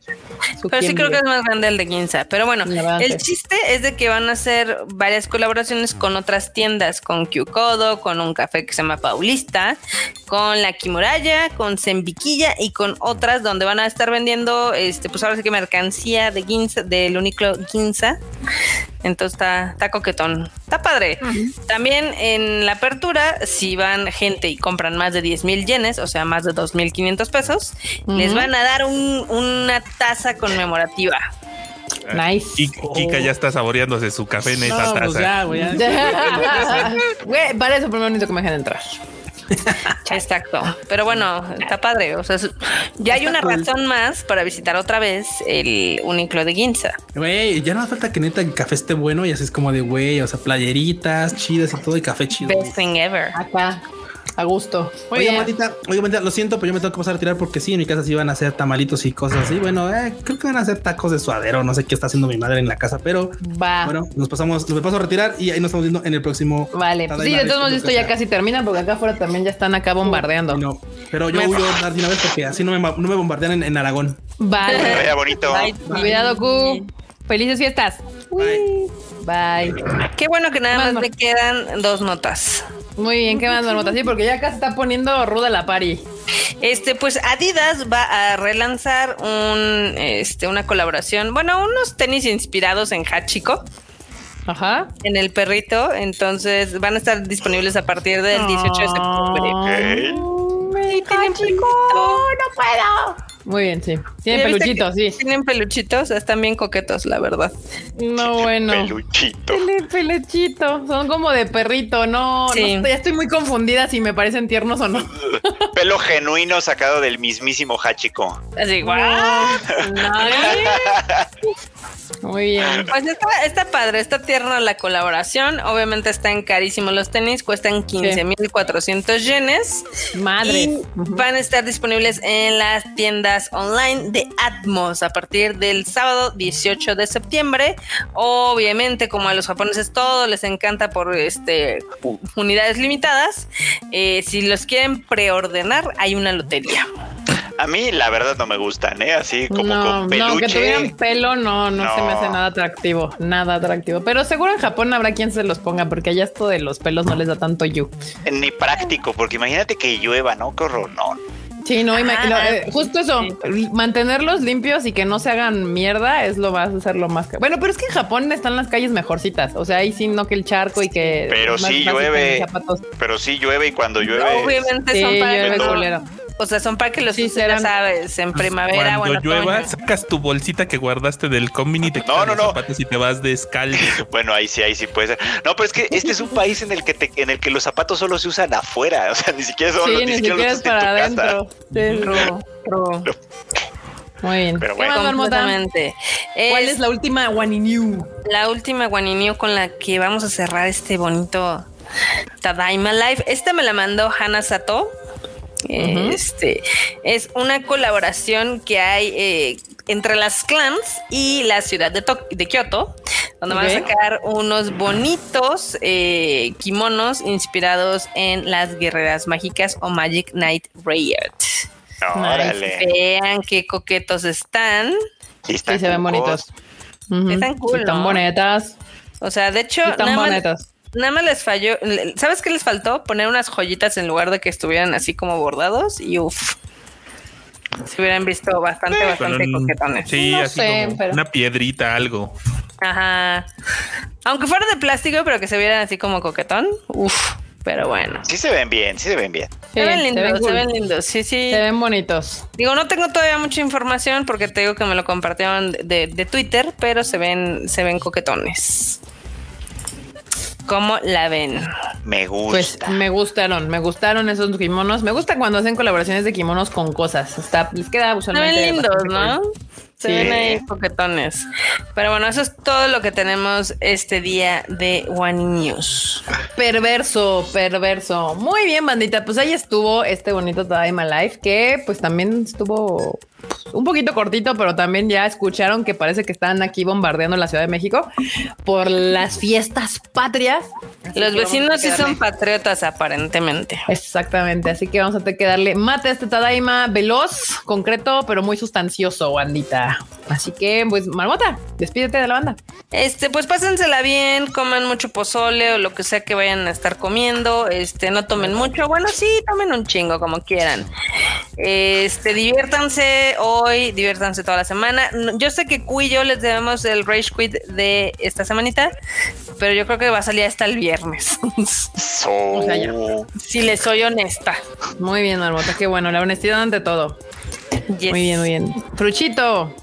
su Pero sí creo que es más grande el de Ginza. Pero bueno, el chiste es de que van a hacer varias colaboraciones con otras tiendas, con Kyukodo, con un café que se llama Paulista, con la Kimuraya, con Sembiquilla y con otras donde van a estar vendiendo, este, pues ahora sí que mercancía de Ginza, del Uniqlo Ginza. Entonces está, está coquetón. Está padre. También en la apertura, si van gente y compran más de 10 mil yenes, o sea, más de 2.500 pesos, les Ujú. van a dar un- una taza conmemorativa. Nice. Y Kika ya está saboreándose su café en esa No, pues taza. ya, güey. Güey, para eso primero necesito que me dejen entrar. Exacto. Pero bueno, está padre. O sea, ya hay una razón más para visitar otra vez el Uniclo de Ginza. Güey, ya no hace falta que neta el café esté bueno y así es como de güey, o sea, playeritas chidas y todo y café chido. Best thing ever. Acá, a gusto. Muy Oiga, bien. Matita, oiga, Matita, lo siento, pero yo me tengo que pasar a retirar porque sí, en mi casa sí van a hacer tamalitos y cosas así. Bueno, eh, creo que van a hacer tacos de suadero, no sé qué está haciendo mi madre en la casa, pero Va. bueno, nos pasamos, nos paso a retirar y ahí nos estamos viendo en el próximo. Vale, pues sí, de todos modos esto ya casi termina porque acá afuera también ya están acá bombardeando. No, pero yo Me- huyo a dar de una vez porque así no me, no me bombardean en, en Aragón. Vale. Vaya bonito. Bye. Cuidado, Q. Felices fiestas. Bye. Bye. Qué bueno que nada Más más me quedan dos notas. Muy bien, ¿qué más, Marmota? Sí, porque ya acá se está poniendo ruda la pari. Este, pues Adidas va a relanzar un, este, una colaboración, bueno, unos tenis inspirados en Hachiko. Ajá. en el perrito. Entonces van a estar disponibles a partir del 18 de septiembre. Tienen chico, no puedo. Muy bien, sí. Tiene ¿Ya viste peluchitos, sí. Tienen peluchitos, están bien coquetos, la verdad. No, bueno. Peluchito. Tiene peluchito. Son como de perrito, no, Sí. no, ya estoy muy confundida si me parecen tiernos o no. Pelo genuino sacado del mismísimo Hachiko. Así, guau. Muy bien. Pues está, está padre, está tierna la colaboración. Obviamente están carísimos los tenis, cuestan 15.400 yenes. Madre. Y van a estar disponibles en las tiendas online de Atmos a partir del sábado 18 de septiembre. Obviamente, como a los japoneses todo les encanta por este unidades limitadas, eh, si los quieren preordenar, hay una lotería. A mí, la verdad, no me gustan, ¿eh? Así como no, con peluche. no, que tuvieran pelo, no, no, se me hace nada atractivo, nada atractivo. Pero seguro en Japón habrá quien se los ponga, porque allá esto de los pelos no les da tanto you. Ni práctico, porque imagínate que llueva, ¿no? Qué horror, no. Sí, no, Ah, no, eh, justo eso, sí. mantenerlos limpios y que no se hagan mierda es lo vas a hacer lo más que. Bueno, pero es que en Japón están las calles mejorcitas, o sea, ahí sí no que el charco y que. Pero más sí llueve. Pero sí llueve y cuando llueve. Obviamente Sí, son para llueve. O sea, son para que los Sí, uses, ya sabes, en primavera o Cuando en llueva, otoño. sacas tu bolsita que guardaste del combini y te No, quitas no, los no. zapatos y te vas descalzo. Bueno, ahí sí, ahí sí puede ser. No, pero es que este es un país en el que te, en el que los zapatos solo se usan afuera. O sea, ni siquiera son Sí, los ni ni siquiera los es usas en para casa. adentro. Sí. Muy bien. Pero ¿Qué bueno. Completamente. ¿Cuál Es es la última One New? la última guaninio con la que vamos a cerrar este bonito Tadaima Live. Esta me la mandó Hana Sato. Ujú. Este es una colaboración que hay eh, entre las clans y la ciudad de, de Kioto, donde van a sacar unos bonitos eh, kimonos inspirados en las guerreras mágicas o Magic Knight Riot. Órale. Vean qué coquetos están. Sí, están Sí, se ven bonitos. Ujú. Están cool, Sí, Están ¿no? bonitas. O sea, de hecho, Están bonitas. Nada más les falló. ¿Sabes qué les faltó? Poner unas joyitas en lugar de que estuvieran así como bordados y uff. Se hubieran visto bastante, bastante un- coquetones. Sí, No así sé, como pero- una piedrita, algo. Ajá. Aunque fuera de plástico, pero que se vieran así como coquetón. Uff. Pero bueno. Sí se ven bien, sí se ven bien. Sí, se ven lindos, se, cool. ven lindos. Sí, sí. Se ven bonitos. Digo, no tengo todavía mucha información porque te digo que me lo compartieron de, de- de Twitter, pero se ven, se ven coquetones. ¿Cómo la ven? Me Pues gusta. me gustaron, me gustaron esos kimonos. Me gusta cuando hacen colaboraciones de kimonos con cosas. Está, les queda usualmente. ven lindos, ¿no? Se Sí. ven ahí coquetones. Pero bueno, eso es todo lo que tenemos este día de One News. Perverso, perverso. Muy bien, bandita. Pues ahí estuvo este bonito Time Life que pues también estuvo pues, un poquito cortito, pero también ya escucharon que parece que están aquí bombardeando la Ciudad de México por las fiestas patrias. Así Los vecinos sí son patriotas aparentemente. Exactamente, así que vamos a tener que darle mate a este Tadaima veloz, concreto, pero muy sustancioso, bandita. Así que, pues, Marmota, despídete de la banda. Este, pues pásensela bien, coman mucho pozole o lo que sea que vayan a estar comiendo. Este, no tomen mucho. Bueno, sí, tomen un chingo, como quieran. Este, diviértanse hoy, diviértanse toda la semana. Yo sé que Q y yo les debemos el Rage Quit de esta semanita, pero yo creo que va a salir hasta el viernes. So- sea, ya. si les soy honesta. Muy bien, Marmota, qué bueno, la honestidad ante todo. Yes. Muy bien, muy bien. Fruchito,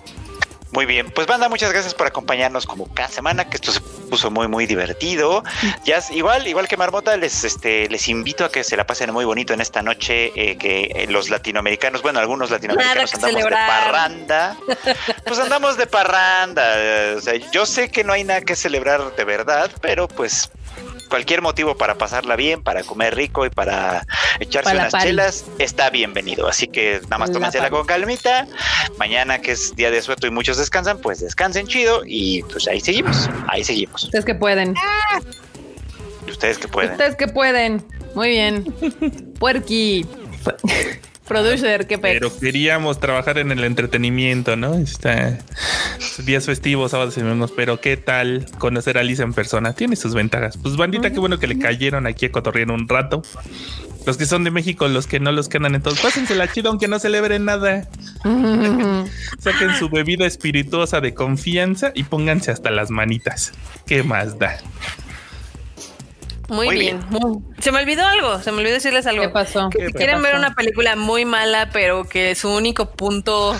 Muy bien, pues banda, muchas gracias por acompañarnos como cada semana, que esto se puso muy muy divertido. Ya igual, igual que Marmota, les este les invito a que se la pasen muy bonito en esta noche, eh, que eh, los latinoamericanos, bueno, algunos latinoamericanos andamos celebrar. de parranda. Pues andamos de parranda. eh, O sea, yo sé que no hay nada que celebrar de verdad, pero pues cualquier motivo para pasarla bien, para comer rico y para echarse Para unas party. chelas, está bienvenido. Así que nada más La tómensela con calmita. Mañana, que es día de sueto y muchos descansan, pues descansen chido y pues ahí seguimos, ahí seguimos. ustedes que pueden. Ustedes que pueden. Ustedes que pueden. Muy bien. Puerqui. Producer, qué pedo. Pero queríamos trabajar en el entretenimiento, ¿no? Está días festivos, sábados y domingos, pero ¿qué tal conocer a Lisa en persona? Tiene sus ventajas. Pues bandita, qué bueno que le cayeron aquí a cotorrear un rato. Los que son de México, los que no los quedan entonces, pásensela chido aunque no celebren nada. Saquen su bebida espirituosa de confianza y pónganse hasta las manitas. ¿Qué más da? Muy, Muy bien. Muy- Se me olvidó algo, se me olvidó decirles algo. ¿Qué pasó? Que si quieren ver una película muy mala, pero que su único punto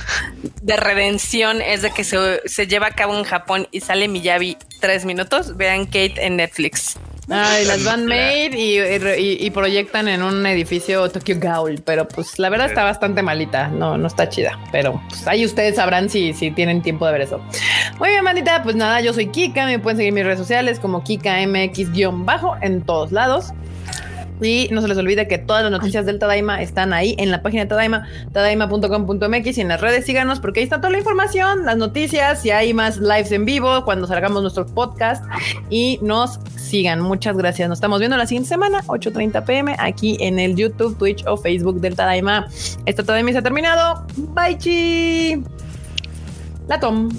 de redención es de que se, se lleva a cabo en Japón y sale Miyabi tres minutos, vean Kate en Netflix. Ay, las van made y, y- y proyectan en un edificio Tokyo Gaul, pero pues la verdad está bastante malita, no, no está chida, pero pues ahí ustedes sabrán si, si tienen tiempo de ver eso. Muy bien, bandita, pues nada, yo soy Kika, me pueden seguir en mis redes sociales como KikaMX-bajo en todos lados. Y no se les olvide que todas las noticias del Tadaima están ahí en la página de Tadaima, tadaima.com.mx y en las redes síganos porque ahí está toda la información, las noticias, si hay más lives en vivo, cuando salgamos nuestros podcasts y nos sigan. Muchas gracias. Nos estamos viendo la siguiente semana, 8.30 pm, aquí en el YouTube, Twitch o Facebook del Tadaima. Esta Tadaima se ha terminado. Bye, chi. La tom.